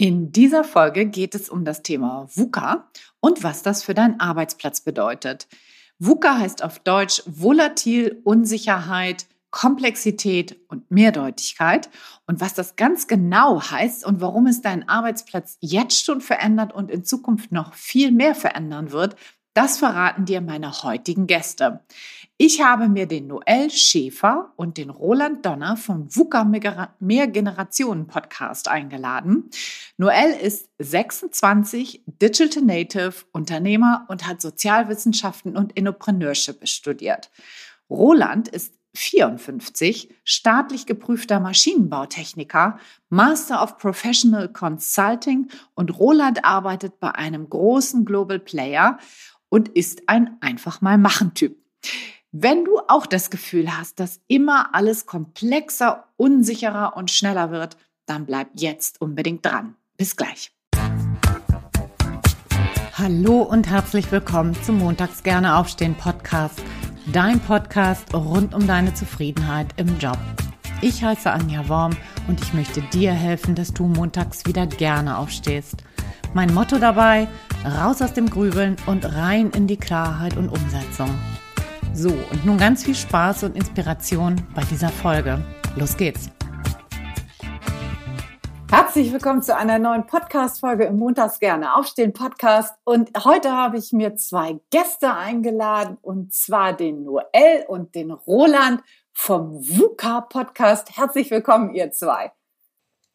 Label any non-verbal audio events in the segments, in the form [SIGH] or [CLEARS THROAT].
In dieser Folge geht es um das Thema VUCA und was das für deinen Arbeitsplatz bedeutet. VUCA heißt auf Deutsch volatil, Unsicherheit, Komplexität und Mehrdeutigkeit. Und was das ganz genau heißt und warum es deinen Arbeitsplatz jetzt schon verändert und in Zukunft noch viel mehr verändern wird, das verraten dir meine heutigen Gäste. Ich habe mir den Noel Schäfer und den Roland Donner vom VUCA Mehrgenerationen Podcast eingeladen. Noel ist 26, Digital Native, Unternehmer und hat Sozialwissenschaften und Entrepreneurship studiert. Roland ist 54, staatlich geprüfter Maschinenbautechniker, Master of Professional Consulting und Roland arbeitet bei einem großen Global Player und ist ein einfach mal machen Typ. Wenn du auch das Gefühl hast, dass immer alles komplexer, unsicherer und schneller wird, dann bleib jetzt unbedingt dran. Bis gleich. Hallo und herzlich willkommen zum Montags gerne aufstehen Podcast, dein Podcast rund um deine Zufriedenheit im Job. Ich heiße Anja Worm und ich möchte dir helfen, dass du montags wieder gerne aufstehst. Mein Motto dabei, raus aus dem Grübeln und rein in die Klarheit und Umsetzung. So, und nun ganz viel Spaß und Inspiration bei dieser Folge. Los geht's! Herzlich willkommen zu einer neuen Podcast-Folge im Montags gerne aufstehen Podcast. Und heute habe ich mir zwei Gäste eingeladen und zwar den Noel und den Roland vom VUCA Podcast. Herzlich willkommen, ihr zwei.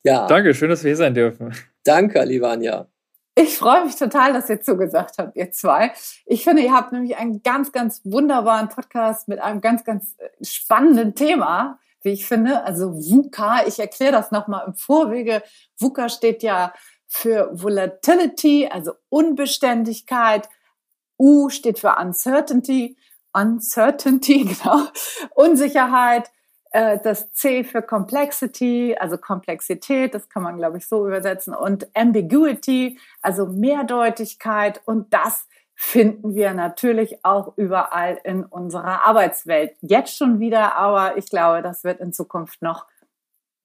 Ja. Danke, schön, dass wir hier sein dürfen. Danke, Alivania. Ich freue mich total, dass ihr zugesagt habt, ihr zwei. Ich finde, ihr habt nämlich einen ganz, ganz wunderbaren Podcast mit einem ganz, ganz äh, spannenden Thema, wie ich finde. Also VUCA, ich erkläre das nochmal im Vorwege. VUCA steht ja für Volatility, also Unbeständigkeit. U steht für Uncertainty. Uncertainty, [LAUGHS] genau. Unsicherheit. Äh, das C für Complexity, also Komplexität, das kann man, glaube ich, so übersetzen, und Ambiguity, also Mehrdeutigkeit. Und das finden wir natürlich auch überall in unserer Arbeitswelt. Jetzt schon wieder, aber ich glaube, das wird in Zukunft noch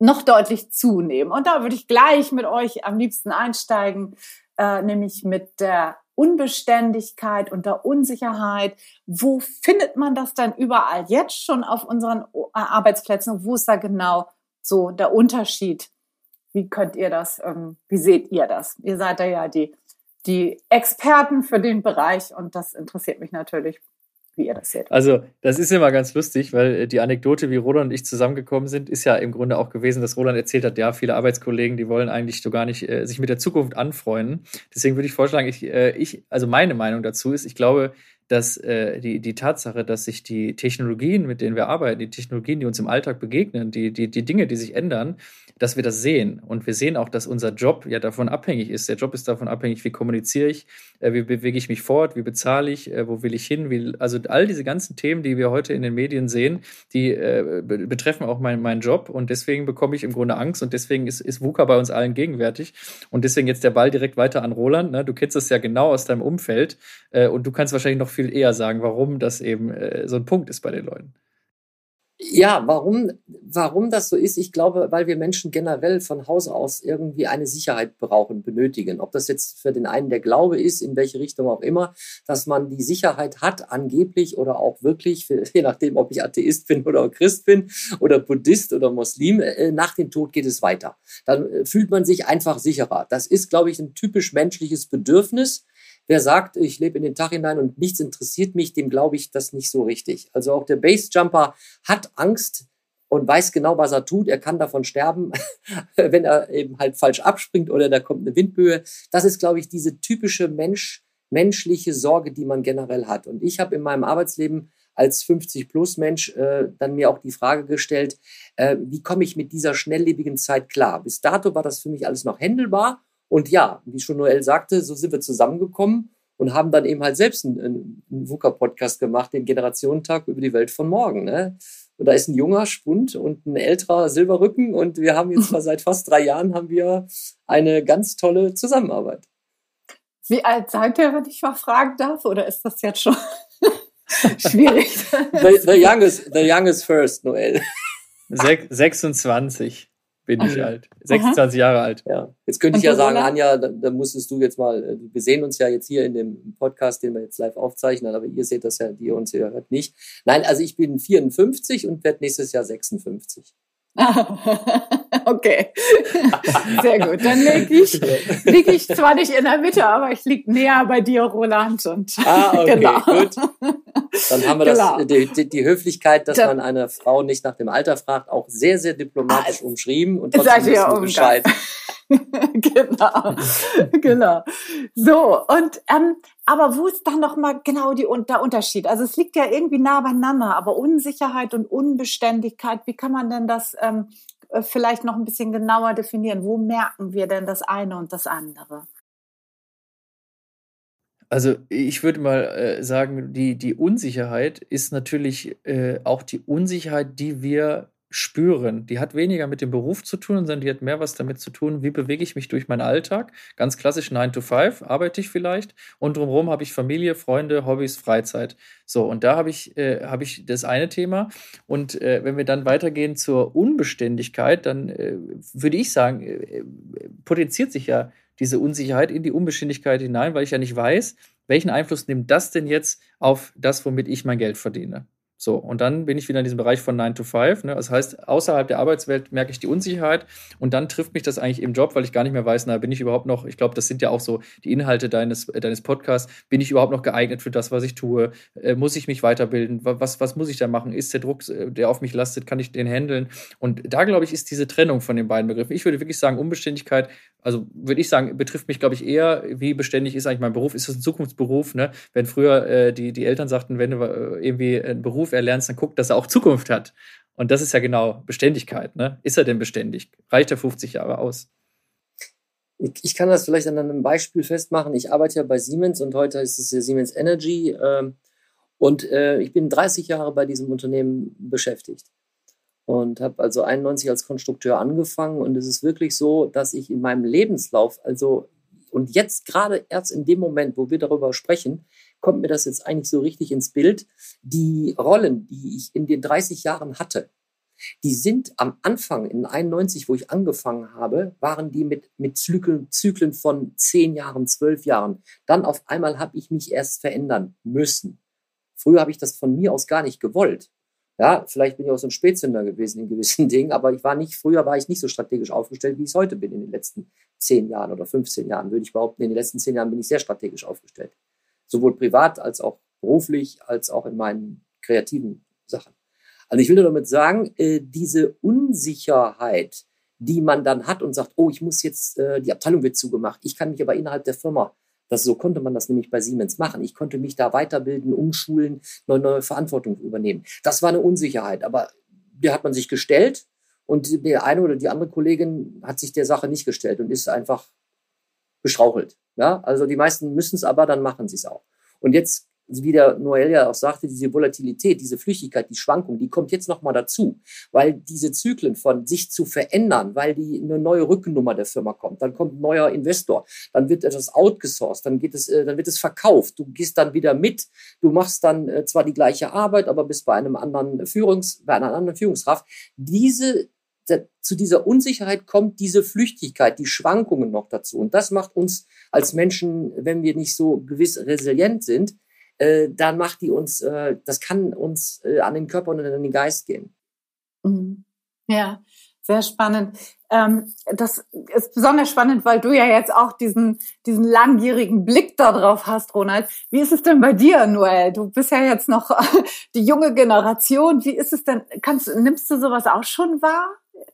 noch deutlich zunehmen. Und da würde ich gleich mit euch am liebsten einsteigen, äh, nämlich mit der Unbeständigkeit und der Unsicherheit. Wo findet man das dann überall jetzt schon auf unseren äh, Arbeitsplätzen? Wo ist da genau so der Unterschied? Wie könnt ihr das, ähm, wie seht ihr das? Ihr seid da ja die, die Experten für den Bereich und das interessiert mich natürlich wie ihr das seht. Also, das ist immer ganz lustig, weil äh, die Anekdote, wie Roland und ich zusammengekommen sind, ist ja im Grunde auch gewesen, dass Roland erzählt hat, ja, viele Arbeitskollegen, die wollen eigentlich so gar nicht äh, sich mit der Zukunft anfreunden. Deswegen würde ich vorschlagen, ich, äh, ich, also meine Meinung dazu ist, ich glaube, dass äh, die, die Tatsache, dass sich die Technologien, mit denen wir arbeiten, die Technologien, die uns im Alltag begegnen, die, die, die Dinge, die sich ändern, dass wir das sehen. Und wir sehen auch, dass unser Job ja davon abhängig ist. Der Job ist davon abhängig, wie kommuniziere ich, äh, wie bewege ich mich fort, wie bezahle ich, äh, wo will ich hin. Wie, also all diese ganzen Themen, die wir heute in den Medien sehen, die äh, betreffen auch mein, meinen Job. Und deswegen bekomme ich im Grunde Angst. Und deswegen ist, ist VUCA bei uns allen gegenwärtig. Und deswegen jetzt der Ball direkt weiter an Roland. Ne? Du kennst das ja genau aus deinem Umfeld. Äh, und du kannst wahrscheinlich noch viel eher sagen, warum das eben äh, so ein Punkt ist bei den Leuten. Ja, warum, warum das so ist, ich glaube, weil wir Menschen generell von Haus aus irgendwie eine Sicherheit brauchen, benötigen. Ob das jetzt für den einen der Glaube ist, in welche Richtung auch immer, dass man die Sicherheit hat, angeblich oder auch wirklich, [LAUGHS] je nachdem, ob ich Atheist bin oder Christ bin oder Buddhist oder Muslim, äh, nach dem Tod geht es weiter. Dann äh, fühlt man sich einfach sicherer. Das ist, glaube ich, ein typisch menschliches Bedürfnis Wer sagt, ich lebe in den Tag hinein und nichts interessiert mich, dem glaube ich das nicht so richtig. Also auch der Basejumper hat Angst und weiß genau, was er tut. Er kann davon sterben, [LAUGHS] wenn er eben halt falsch abspringt oder da kommt eine Windböe. Das ist, glaube ich, diese typische Mensch, menschliche Sorge, die man generell hat. Und ich habe in meinem Arbeitsleben als 50-plus-Mensch äh, dann mir auch die Frage gestellt, äh, wie komme ich mit dieser schnelllebigen Zeit klar? Bis dato war das für mich alles noch händelbar und ja, wie schon Noel sagte, so sind wir zusammengekommen und haben dann eben halt selbst einen, einen VUCA-Podcast gemacht, den Generationentag über die Welt von morgen. Ne? Und da ist ein junger Spund und ein älterer Silberrücken und wir haben jetzt mal [LAUGHS] seit fast drei Jahren haben wir eine ganz tolle Zusammenarbeit. Wie alt seid ihr, wenn ich mal fragen darf, oder ist das jetzt schon [LAUGHS] schwierig? the, the, youngest, the youngest first, Noel. 26 bin ich alt. 26 Aha. Jahre alt. Ja. Jetzt könnte ich ja sagen, Anja, da, da, musstest du jetzt mal, äh, wir sehen uns ja jetzt hier in dem Podcast, den wir jetzt live aufzeichnen, aber ihr seht das ja, die uns hier hört nicht. Nein, also ich bin 54 und werde nächstes Jahr 56. [LAUGHS] okay, [LAUGHS] sehr gut. Dann liege ich, lieg ich zwar nicht in der Mitte, aber ich liege näher bei dir, Roland. Und ah, okay, [LAUGHS] genau. gut. Dann haben wir genau. das, die, die, Höflichkeit, dass Dann, man eine Frau nicht nach dem Alter fragt, auch sehr, sehr diplomatisch ah, umschrieben und trotzdem wissen ja Bescheid. genau, genau. So, und ähm, aber wo ist dann noch mal genau die, der Unterschied? Also es liegt ja irgendwie nah beieinander, aber Unsicherheit und Unbeständigkeit, wie kann man denn das ähm, äh, vielleicht noch ein bisschen genauer definieren? Wo merken wir denn das eine und das andere? Also ich würde mal äh, sagen, die, die Unsicherheit ist natürlich äh, auch die Unsicherheit, die wir spüren. Die hat weniger mit dem Beruf zu tun, sondern die hat mehr was damit zu tun, wie bewege ich mich durch meinen Alltag. Ganz klassisch 9 to 5 arbeite ich vielleicht und drumherum habe ich Familie, Freunde, Hobbys, Freizeit. So, und da habe ich, äh, hab ich das eine Thema. Und äh, wenn wir dann weitergehen zur Unbeständigkeit, dann äh, würde ich sagen, äh, potenziert sich ja diese Unsicherheit in die Unbeständigkeit hinein, weil ich ja nicht weiß, welchen Einfluss nimmt das denn jetzt auf das, womit ich mein Geld verdiene. So, und dann bin ich wieder in diesem Bereich von 9 to 5. Ne? Das heißt, außerhalb der Arbeitswelt merke ich die Unsicherheit und dann trifft mich das eigentlich im Job, weil ich gar nicht mehr weiß, na, bin ich überhaupt noch, ich glaube, das sind ja auch so die Inhalte deines, äh, deines Podcasts, bin ich überhaupt noch geeignet für das, was ich tue? Äh, muss ich mich weiterbilden? Was, was muss ich da machen? Ist der Druck, äh, der auf mich lastet, kann ich den handeln? Und da, glaube ich, ist diese Trennung von den beiden Begriffen. Ich würde wirklich sagen, Unbeständigkeit, also würde ich sagen, betrifft mich, glaube ich, eher, wie beständig ist eigentlich mein Beruf? Ist das ein Zukunftsberuf? Ne? Wenn früher äh, die, die Eltern sagten, wenn du äh, irgendwie einen Beruf Beruf erlernst, dann guck, dass er auch Zukunft hat. Und das ist ja genau Beständigkeit. Ne? Ist er denn beständig? Reicht er 50 Jahre aus? Ich kann das vielleicht an einem Beispiel festmachen. Ich arbeite ja bei Siemens und heute ist es ja Siemens Energy. Ähm, und äh, ich bin 30 Jahre bei diesem Unternehmen beschäftigt und habe also 91 als Konstrukteur angefangen. Und es ist wirklich so, dass ich in meinem Lebenslauf, also und jetzt gerade erst in dem Moment, wo wir darüber sprechen, kommt mir das jetzt eigentlich so richtig ins Bild. Die Rollen, die ich in den 30 Jahren hatte, die sind am Anfang in 91, wo ich angefangen habe, waren die mit, mit Zyklen, Zyklen von 10 Jahren, 12 Jahren. Dann auf einmal habe ich mich erst verändern müssen. Früher habe ich das von mir aus gar nicht gewollt. Ja, vielleicht bin ich auch so ein Spätzünder gewesen in gewissen [LAUGHS] Dingen, aber ich war nicht, früher war ich nicht so strategisch aufgestellt, wie ich es heute bin in den letzten 10 Jahren oder 15 Jahren, würde ich behaupten. In den letzten 10 Jahren bin ich sehr strategisch aufgestellt sowohl privat als auch beruflich, als auch in meinen kreativen Sachen. Also ich will nur damit sagen, äh, diese Unsicherheit, die man dann hat und sagt, oh, ich muss jetzt, äh, die Abteilung wird zugemacht, ich kann mich aber innerhalb der Firma, das, so konnte man das nämlich bei Siemens machen. Ich konnte mich da weiterbilden, umschulen, neue, neue Verantwortung übernehmen. Das war eine Unsicherheit, aber der hat man sich gestellt und der eine oder die andere Kollegin hat sich der Sache nicht gestellt und ist einfach beschrauchelt. Ja, also die meisten müssen es aber, dann machen sie es auch. Und jetzt, wie der Noel ja auch sagte, diese Volatilität, diese Flüchtigkeit, die Schwankung, die kommt jetzt nochmal dazu, weil diese Zyklen von sich zu verändern, weil die eine neue Rückennummer der Firma kommt, dann kommt ein neuer Investor, dann wird etwas outgesourced, dann geht es, äh, dann wird es verkauft, du gehst dann wieder mit, du machst dann äh, zwar die gleiche Arbeit, aber bist bei einem anderen Führungs, bei einer anderen Führungskraft. Diese zu dieser Unsicherheit kommt diese Flüchtigkeit, die Schwankungen noch dazu. Und das macht uns als Menschen, wenn wir nicht so gewiss resilient sind, äh, dann macht die uns, äh, das kann uns äh, an den Körper und an den Geist gehen. Mhm. Ja, sehr spannend. Ähm, das ist besonders spannend, weil du ja jetzt auch diesen, diesen langjährigen Blick darauf hast, Ronald. Wie ist es denn bei dir, Noel? Du bist ja jetzt noch [LAUGHS] die junge Generation. Wie ist es denn? Kannst, nimmst du sowas auch schon wahr?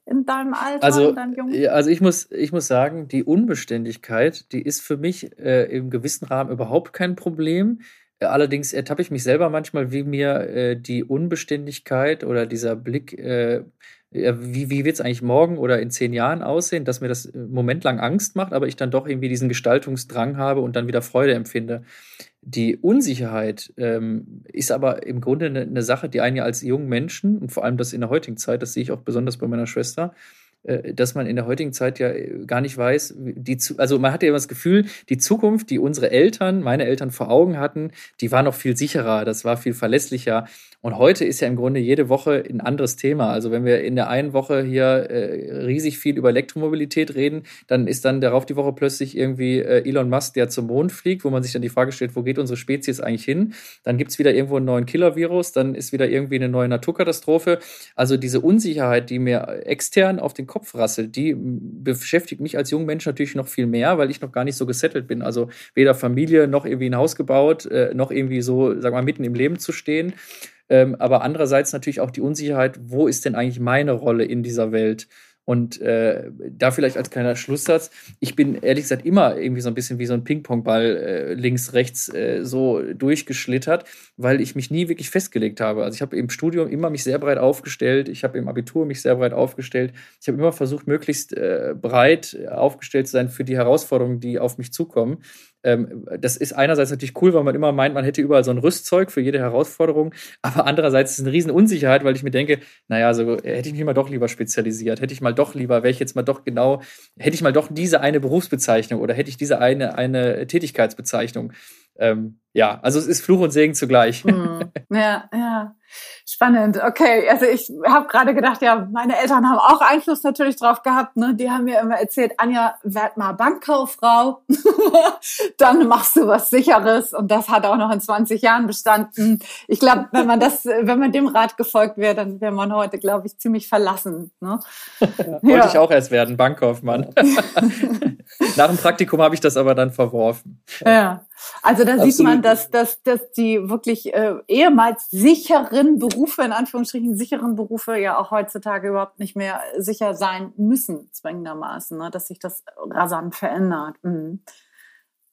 In deinem Alter, also, in deinem jungen Also ich muss, ich muss sagen, die Unbeständigkeit, die ist für mich äh, im gewissen Rahmen überhaupt kein Problem. Äh, allerdings ertappe ich mich selber manchmal, wie mir äh, die Unbeständigkeit oder dieser Blick, äh, wie, wie wird es eigentlich morgen oder in zehn Jahren aussehen, dass mir das äh, momentlang Angst macht, aber ich dann doch irgendwie diesen Gestaltungsdrang habe und dann wieder Freude empfinde. Die Unsicherheit ähm, ist aber im Grunde eine, eine, Sache, die einen ja als jungen Menschen und vor allem das in der heutigen Zeit, das sehe ich auch besonders bei meiner Schwester, dass man in der heutigen Zeit ja äh, gar nicht weiß, die, also man hat ja immer das Gefühl, die Zukunft, die unsere Eltern, meine Eltern vor Augen hatten, die war noch viel sicherer, das war viel verlässlicher. Und heute ist ja im Grunde jede Woche ein anderes Thema. Also wenn wir in der einen Woche hier äh, riesig viel über Elektromobilität reden, dann ist dann darauf die Woche plötzlich irgendwie äh, Elon Musk, der zum Mond fliegt, wo man sich dann die Frage stellt, wo geht unsere Spezies eigentlich hin? Dann gibt's wieder irgendwo einen neuen Killer-Virus, dann ist wieder irgendwie eine neue Naturkatastrophe. Also diese Unsicherheit, die mir extern auf den Kopf rasselt, die beschäftigt mich als junger Mensch natürlich noch viel mehr, weil ich noch gar nicht so gesettelt bin. Also weder Familie noch irgendwie ein Haus gebaut, äh, noch irgendwie so, sag mal, mitten im Leben zu stehen. Ähm, aber andererseits natürlich auch die Unsicherheit, wo ist denn eigentlich meine Rolle in dieser Welt? Und äh, da vielleicht als kleiner Schlusssatz, ich bin ehrlich gesagt immer irgendwie so ein bisschen wie so ein Ping-Pong-Ball äh, links, rechts äh, so durchgeschlittert, weil ich mich nie wirklich festgelegt habe. Also ich habe im Studium immer mich sehr breit aufgestellt, ich habe im Abitur mich sehr breit aufgestellt. Ich habe immer versucht, möglichst äh, breit aufgestellt zu sein für die Herausforderungen, die auf mich zukommen ähm, das ist einerseits natürlich cool, weil man immer meint, man hätte überall so ein Rüstzeug für jede Herausforderung, aber andererseits ist es eine riesen Unsicherheit, weil ich mir denke, naja, so hätte ich mich mal doch lieber spezialisiert, hätte ich mal doch lieber, wäre ich jetzt mal doch genau, hätte ich mal doch diese eine Berufsbezeichnung oder hätte ich diese eine, eine Tätigkeitsbezeichnung. Ähm, ja, also es ist Fluch und Segen zugleich. Mm, ja, ja. Spannend. Okay, also ich habe gerade gedacht, ja, meine Eltern haben auch Einfluss natürlich drauf gehabt. Ne? Die haben mir immer erzählt, Anja, werd mal Bankkauffrau, [LAUGHS] dann machst du was Sicheres und das hat auch noch in 20 Jahren bestanden. Ich glaube, wenn man das, wenn man dem Rat gefolgt wäre, dann wäre man heute, glaube ich, ziemlich verlassen. Ne? Ja, [LAUGHS] wollte ich auch erst werden, Bankkaufmann. [LAUGHS] Nach dem Praktikum habe ich das aber dann verworfen. Ja, also da Absolut. sieht man, dass, dass, dass die wirklich äh, ehemals sicheren Berufe, in Anführungsstrichen sicheren Berufe, ja auch heutzutage überhaupt nicht mehr sicher sein müssen, zwingendermaßen, ne? dass sich das rasant verändert. Mhm.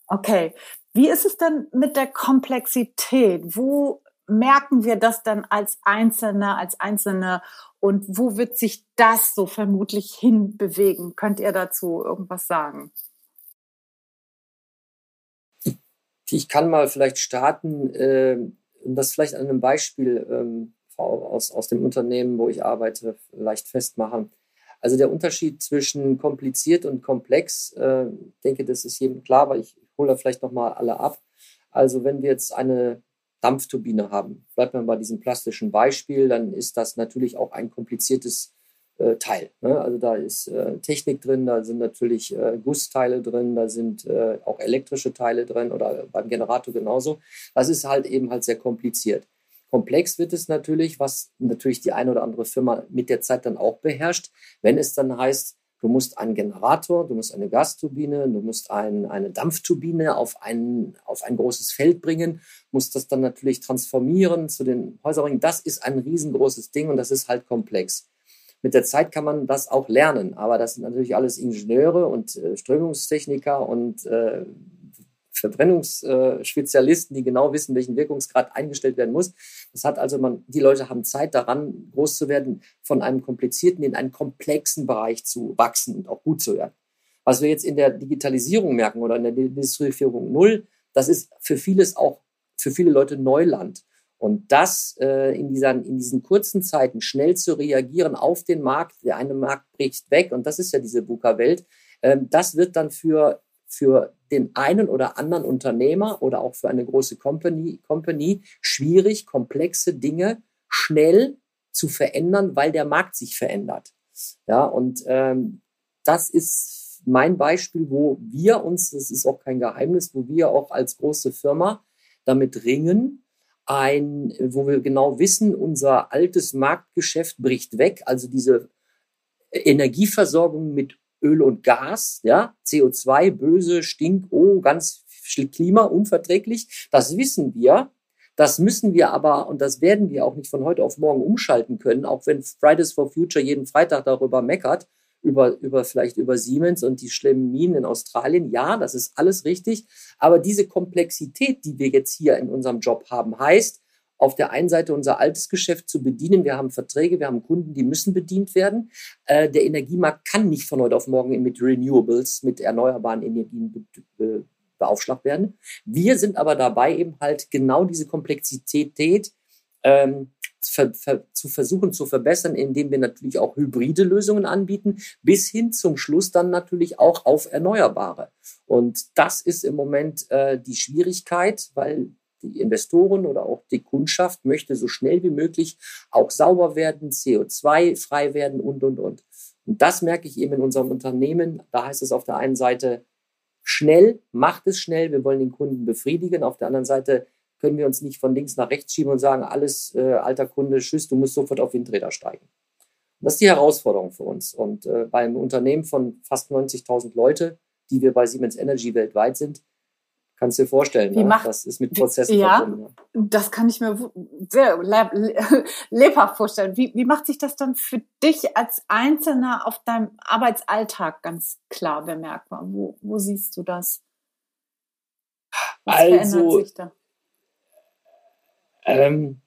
Okay, wie ist es denn mit der Komplexität? Wo merken wir das dann als Einzelne, als Einzelne und wo wird sich das so vermutlich hinbewegen? Könnt ihr dazu irgendwas sagen? Ich kann mal vielleicht starten, äh, das vielleicht an einem Beispiel ähm, aus, aus dem Unternehmen, wo ich arbeite, leicht festmachen. Also der Unterschied zwischen kompliziert und komplex, äh, denke, das ist jedem klar, aber ich hole da vielleicht nochmal alle ab. Also wenn wir jetzt eine Dampfturbine haben, bleibt man bei diesem plastischen Beispiel, dann ist das natürlich auch ein kompliziertes äh, Teil. Ne? Also da ist äh, Technik drin, da sind natürlich äh, Gussteile drin, da sind äh, auch elektrische Teile drin oder beim Generator genauso. Das ist halt eben halt sehr kompliziert. Komplex wird es natürlich, was natürlich die eine oder andere Firma mit der Zeit dann auch beherrscht, wenn es dann heißt, Du musst einen Generator, du musst eine Gasturbine, du musst ein, eine Dampfturbine auf ein, auf ein großes Feld bringen, musst das dann natürlich transformieren zu den Häuserringen. Das ist ein riesengroßes Ding und das ist halt komplex. Mit der Zeit kann man das auch lernen, aber das sind natürlich alles Ingenieure und äh, Strömungstechniker und äh, Verbrennungsspezialisten, die genau wissen, welchen Wirkungsgrad eingestellt werden muss. Das hat also man, die Leute haben Zeit daran, groß zu werden, von einem komplizierten in einen komplexen Bereich zu wachsen und auch gut zu werden. Was wir jetzt in der Digitalisierung merken oder in der Industrieführung null, das ist für vieles auch für viele Leute Neuland. Und das äh, in, dieser, in diesen kurzen Zeiten schnell zu reagieren auf den Markt, der eine Markt bricht weg, und das ist ja diese VUCA-Welt, äh, das wird dann für für den einen oder anderen Unternehmer oder auch für eine große Company, Company schwierig, komplexe Dinge schnell zu verändern, weil der Markt sich verändert. Ja, und ähm, das ist mein Beispiel, wo wir uns, das ist auch kein Geheimnis, wo wir auch als große Firma damit ringen, ein, wo wir genau wissen, unser altes Marktgeschäft bricht weg, also diese Energieversorgung mit Öl und Gas, ja, CO2, böse, Stink, oh, ganz Klima, unverträglich. Das wissen wir. Das müssen wir aber, und das werden wir auch nicht von heute auf morgen umschalten können, auch wenn Fridays for Future jeden Freitag darüber meckert, über, über vielleicht über Siemens und die schlimmen Minen in Australien. Ja, das ist alles richtig. Aber diese Komplexität, die wir jetzt hier in unserem Job haben, heißt, auf der einen Seite unser altes Geschäft zu bedienen. Wir haben Verträge, wir haben Kunden, die müssen bedient werden. Äh, der Energiemarkt kann nicht von heute auf morgen mit Renewables, mit erneuerbaren Energien be beaufschlagt werden. Wir sind aber dabei, eben halt genau diese Komplexität ähm, ver, ver, zu versuchen zu verbessern, indem wir natürlich auch hybride Lösungen anbieten, bis hin zum Schluss dann natürlich auch auf Erneuerbare. Und das ist im Moment äh, die Schwierigkeit, weil die Investoren oder auch die Kundschaft möchte so schnell wie möglich auch sauber werden, CO2-frei werden und, und, und. Und das merke ich eben in unserem Unternehmen. Da heißt es auf der einen Seite schnell, macht es schnell, wir wollen den Kunden befriedigen. Auf der anderen Seite können wir uns nicht von links nach rechts schieben und sagen, alles, äh, alter Kunde, tschüss, du musst sofort auf Windräder steigen. Und das ist die Herausforderung für uns. Und äh, beim Unternehmen von fast 90.000 Leute, die wir bei Siemens Energy weltweit sind, kannst du dir vorstellen, ne? macht, das ist mit Prozessen ja, verbunden. Ja. Das kann ich mir sehr [LAUGHS] lebhaft vorstellen. Wie, wie macht sich das dann für dich als Einzelner auf deinem Arbeitsalltag ganz klar bemerkbar? Wo, wo siehst du das? Was also, verändert sich da? Ähm,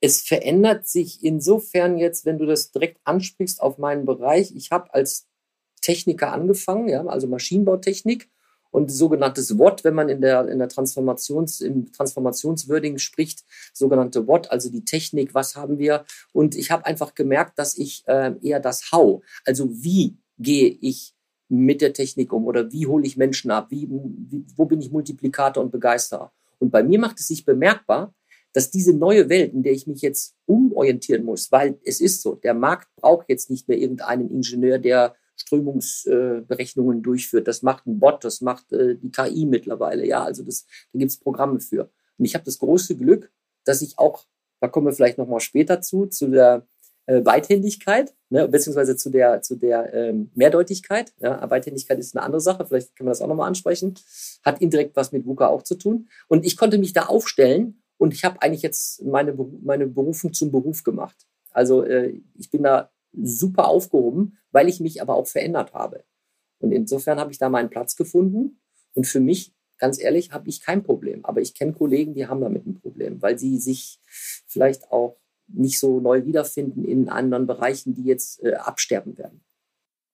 es verändert sich insofern jetzt, wenn du das direkt ansprichst auf meinen Bereich. Ich habe als Techniker angefangen, ja, also Maschinenbautechnik und sogenanntes WOT, wenn man in der, in der Transformations, im Transformationswording spricht, sogenannte WOT, also die Technik, was haben wir? Und ich habe einfach gemerkt, dass ich äh, eher das How, also wie gehe ich mit der Technik um oder wie hole ich Menschen ab, wie, wie, wo bin ich Multiplikator und Begeisterer. Und bei mir macht es sich bemerkbar, dass diese neue Welt, in der ich mich jetzt umorientieren muss, weil es ist so, der Markt braucht jetzt nicht mehr irgendeinen Ingenieur, der Strömungsberechnungen äh, durchführt. Das macht ein Bot, das macht äh, die KI mittlerweile. Ja, also das, da gibt es Programme für. Und ich habe das große Glück, dass ich auch, da kommen wir vielleicht nochmal später zu, zu der äh, Beidhändigkeit, ne, beziehungsweise zu der, zu der ähm, Mehrdeutigkeit. Ja, Beidhändigkeit ist eine andere Sache, vielleicht können wir das auch nochmal ansprechen. Hat indirekt was mit VUCA auch zu tun. Und ich konnte mich da aufstellen und ich habe eigentlich jetzt meine, meine Berufung zum Beruf gemacht. Also äh, ich bin da super aufgehoben, weil ich mich aber auch verändert habe. Und insofern habe ich da meinen Platz gefunden. Und für mich, ganz ehrlich, habe ich kein Problem. Aber ich kenne Kollegen, die haben damit ein Problem, weil sie sich vielleicht auch nicht so neu wiederfinden in anderen Bereichen, die jetzt äh, absterben werden.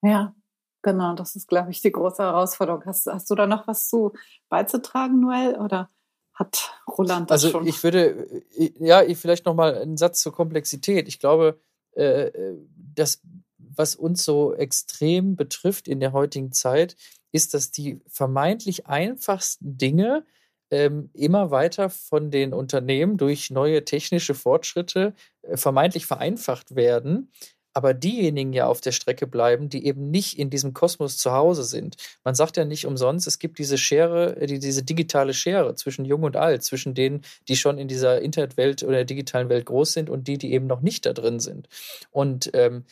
Ja, genau. Das ist, glaube ich, die große Herausforderung. Hast, hast du da noch was zu beizutragen, Noel? Oder hat Roland das also schon? Also ich würde, äh, ja, vielleicht noch mal einen Satz zur Komplexität. Ich glaube, äh, äh, das, was uns so extrem betrifft in der heutigen Zeit, ist, dass die vermeintlich einfachsten Dinge ähm, immer weiter von den Unternehmen durch neue technische Fortschritte äh, vermeintlich vereinfacht werden aber diejenigen ja auf der Strecke bleiben, die eben nicht in diesem Kosmos zu Hause sind. Man sagt ja nicht umsonst, es gibt diese Schere, äh, die, diese digitale Schere zwischen Jung und Alt, zwischen denen, die schon in dieser Internetwelt oder der digitalen Welt groß sind und die, die eben noch nicht da drin sind. Und ähm,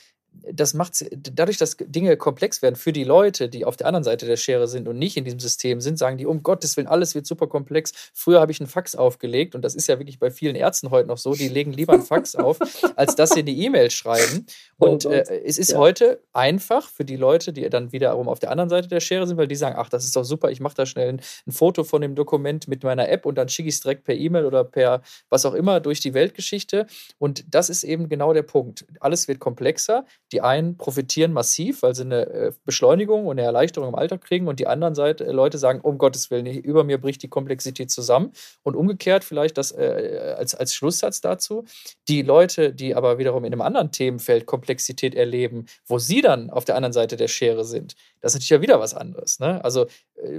das macht dadurch, dass Dinge komplex werden für die Leute, die auf der anderen Seite der Schere sind und nicht in diesem System sind, sagen die, um Gottes Willen, alles wird super komplex. Früher habe ich einen Fax aufgelegt und das ist ja wirklich bei vielen Ärzten heute noch so, die legen lieber einen Fax auf, als dass sie eine E-Mail schreiben. Oh und äh, es ist ja. heute einfach für die Leute, die dann wiederum auf der anderen Seite der Schere sind, weil die sagen, ach, das ist doch super, ich mache da schnell ein, ein, Foto von dem Dokument mit meiner App und dann schicke ich es direkt per E-Mail oder per was auch immer durch die Weltgeschichte. Und das ist eben genau der Punkt. Alles wird komplexer die einen profitieren massiv, weil sie eine äh, Beschleunigung und eine Erleichterung im Alltag kriegen und die anderen Seite äh, Leute sagen, um Gottes Willen, über mir bricht die Komplexität zusammen. Und umgekehrt vielleicht das äh, als, als Schlusssatz dazu, die Leute, die aber wiederum in einem anderen Themenfeld Komplexität erleben, wo sie dann auf der anderen Seite der Schere sind, das ist natürlich ja wieder was anderes. Ne? Also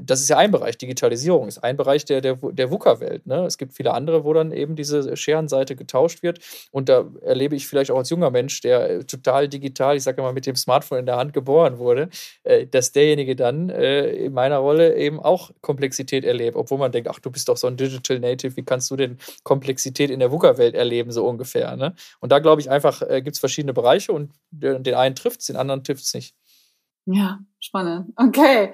das ist ja ein Bereich, Digitalisierung ist ein Bereich der, der, der VUCA-Welt. Ne? Es gibt viele andere, wo dann eben diese Scherenseite getauscht wird. Und da erlebe ich vielleicht auch als junger Mensch, der total digital, ich sage mal, mit dem Smartphone in der Hand geboren wurde, äh, dass derjenige dann äh, in meiner Rolle eben auch Komplexität erlebt. Obwohl man denkt, ach, du bist doch so ein Digital Native, wie kannst du denn Komplexität in der VUCA-Welt erleben, so ungefähr. Ne? Und da glaube ich einfach, äh, gibt es verschiedene Bereiche und den einen trifft es, den anderen trifft es nicht. Ja, spannend. Okay.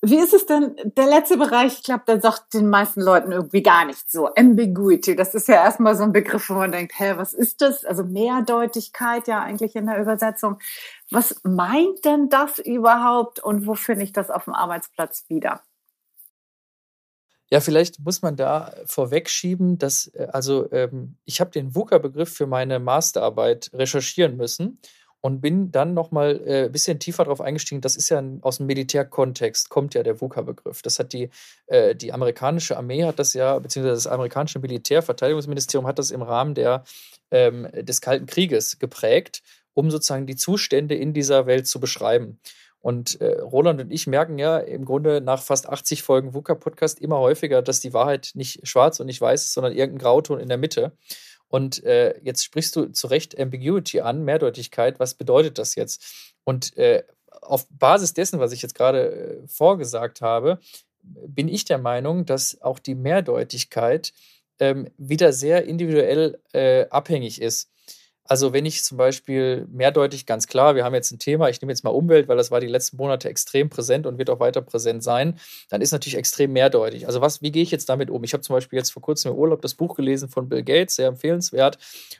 Wie ist es denn, der letzte Bereich, ich glaube, der sagt den meisten Leuten irgendwie gar nicht so. Ambiguity, das ist ja erstmal so ein Begriff, wo man denkt, hä, was ist das? Also Mehrdeutigkeit ja eigentlich in der Übersetzung. Was meint denn das überhaupt und wo finde ich das auf dem Arbeitsplatz wieder? Ja, vielleicht muss man da vorwegschieben, dass, äh, also ähm, ich habe den VUCA-Begriff für meine Masterarbeit recherchieren müssen und bin dann nochmal äh, ein bisschen tiefer darauf eingestiegen. Das ist ja ein, aus dem Militärkontext, kommt ja der VUCA-Begriff. Das hat die, äh, die amerikanische Armee hat das ja, beziehungsweise das amerikanische Militärverteidigungsministerium hat das im Rahmen der, ähm, des Kalten Krieges geprägt, um sozusagen die Zustände in dieser Welt zu beschreiben. Und äh, Roland und ich merken ja im Grunde nach fast 80 Folgen VUCA-Podcast immer häufiger, dass die Wahrheit nicht schwarz und nicht weiß ist, sondern irgendein Grauton in der Mitte. Und äh, jetzt sprichst du zu Recht Ambiguity an, Mehrdeutigkeit. Was bedeutet das jetzt? Und äh, auf Basis dessen, was ich jetzt gerade äh, vorgesagt habe, bin ich der Meinung, dass auch die Mehrdeutigkeit ähm, wieder sehr individuell äh, abhängig ist. Also wenn ich zum Beispiel mehrdeutig, ganz klar, wir haben jetzt ein Thema, ich nehme jetzt mal Umwelt, weil das war die letzten Monate extrem präsent und wird auch weiter präsent sein, dann ist natürlich extrem mehrdeutig. Also was, wie gehe ich jetzt damit um? Ich habe zum Beispiel jetzt vor kurzem im Urlaub das Buch gelesen von Bill Gates, sehr empfehlenswert,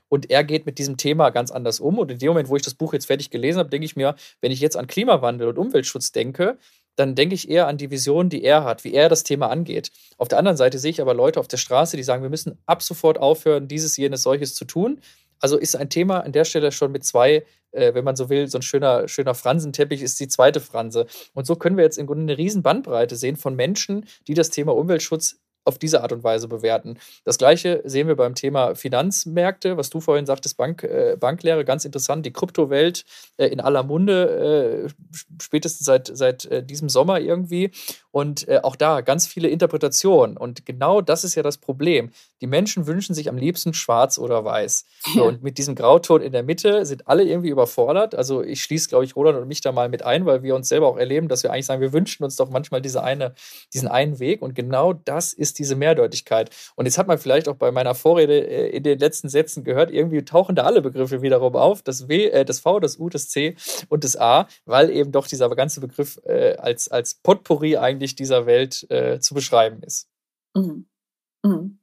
und er geht mit diesem Thema ganz anders um. Und in dem Moment, wo ich das Buch jetzt fertig gelesen habe, denke ich mir, wenn ich jetzt an Klimawandel und Umweltschutz denke, dann denke ich eher an die Vision, die er hat, wie er das Thema angeht. Auf der anderen Seite sehe ich aber Leute auf der Straße, die sagen, wir müssen ab sofort aufhören, dieses, jenes, solches zu tun. Also ist ein Thema an der Stelle schon mit zwei, äh, wenn man so will, so ein schöner, schöner Fransenteppich ist die zweite Franse. Und so können wir jetzt im Grunde eine riesen Bandbreite sehen von Menschen, die das Thema Umweltschutz auf diese Art und Weise bewerten. Das gleiche sehen wir beim Thema Finanzmärkte, was du vorhin sagtest, Bank, äh, Banklehre, ganz interessant, die Kryptowelt äh, in aller Munde, äh, spätestens seit, seit äh, diesem Sommer irgendwie. Und äh, auch da ganz viele Interpretationen. Und genau das ist ja das Problem. Die Menschen wünschen sich am liebsten schwarz oder weiß. So, und mit diesem Grauton in der Mitte sind alle irgendwie überfordert. Also ich schließe, glaube ich, Roland und mich da mal mit ein, weil wir uns selber auch erleben, dass wir eigentlich sagen, wir wünschen uns doch manchmal diese eine, diesen einen Weg. Und genau das ist diese Mehrdeutigkeit. Und jetzt hat man vielleicht auch bei meiner Vorrede äh, in den letzten Sätzen gehört, irgendwie tauchen da alle Begriffe wiederum auf, das W, äh, das V, das U, das C und das A, weil eben doch dieser ganze Begriff äh, als, als Potpourri eigentlich dieser Welt äh, zu beschreiben ist. Mhm. Mhm.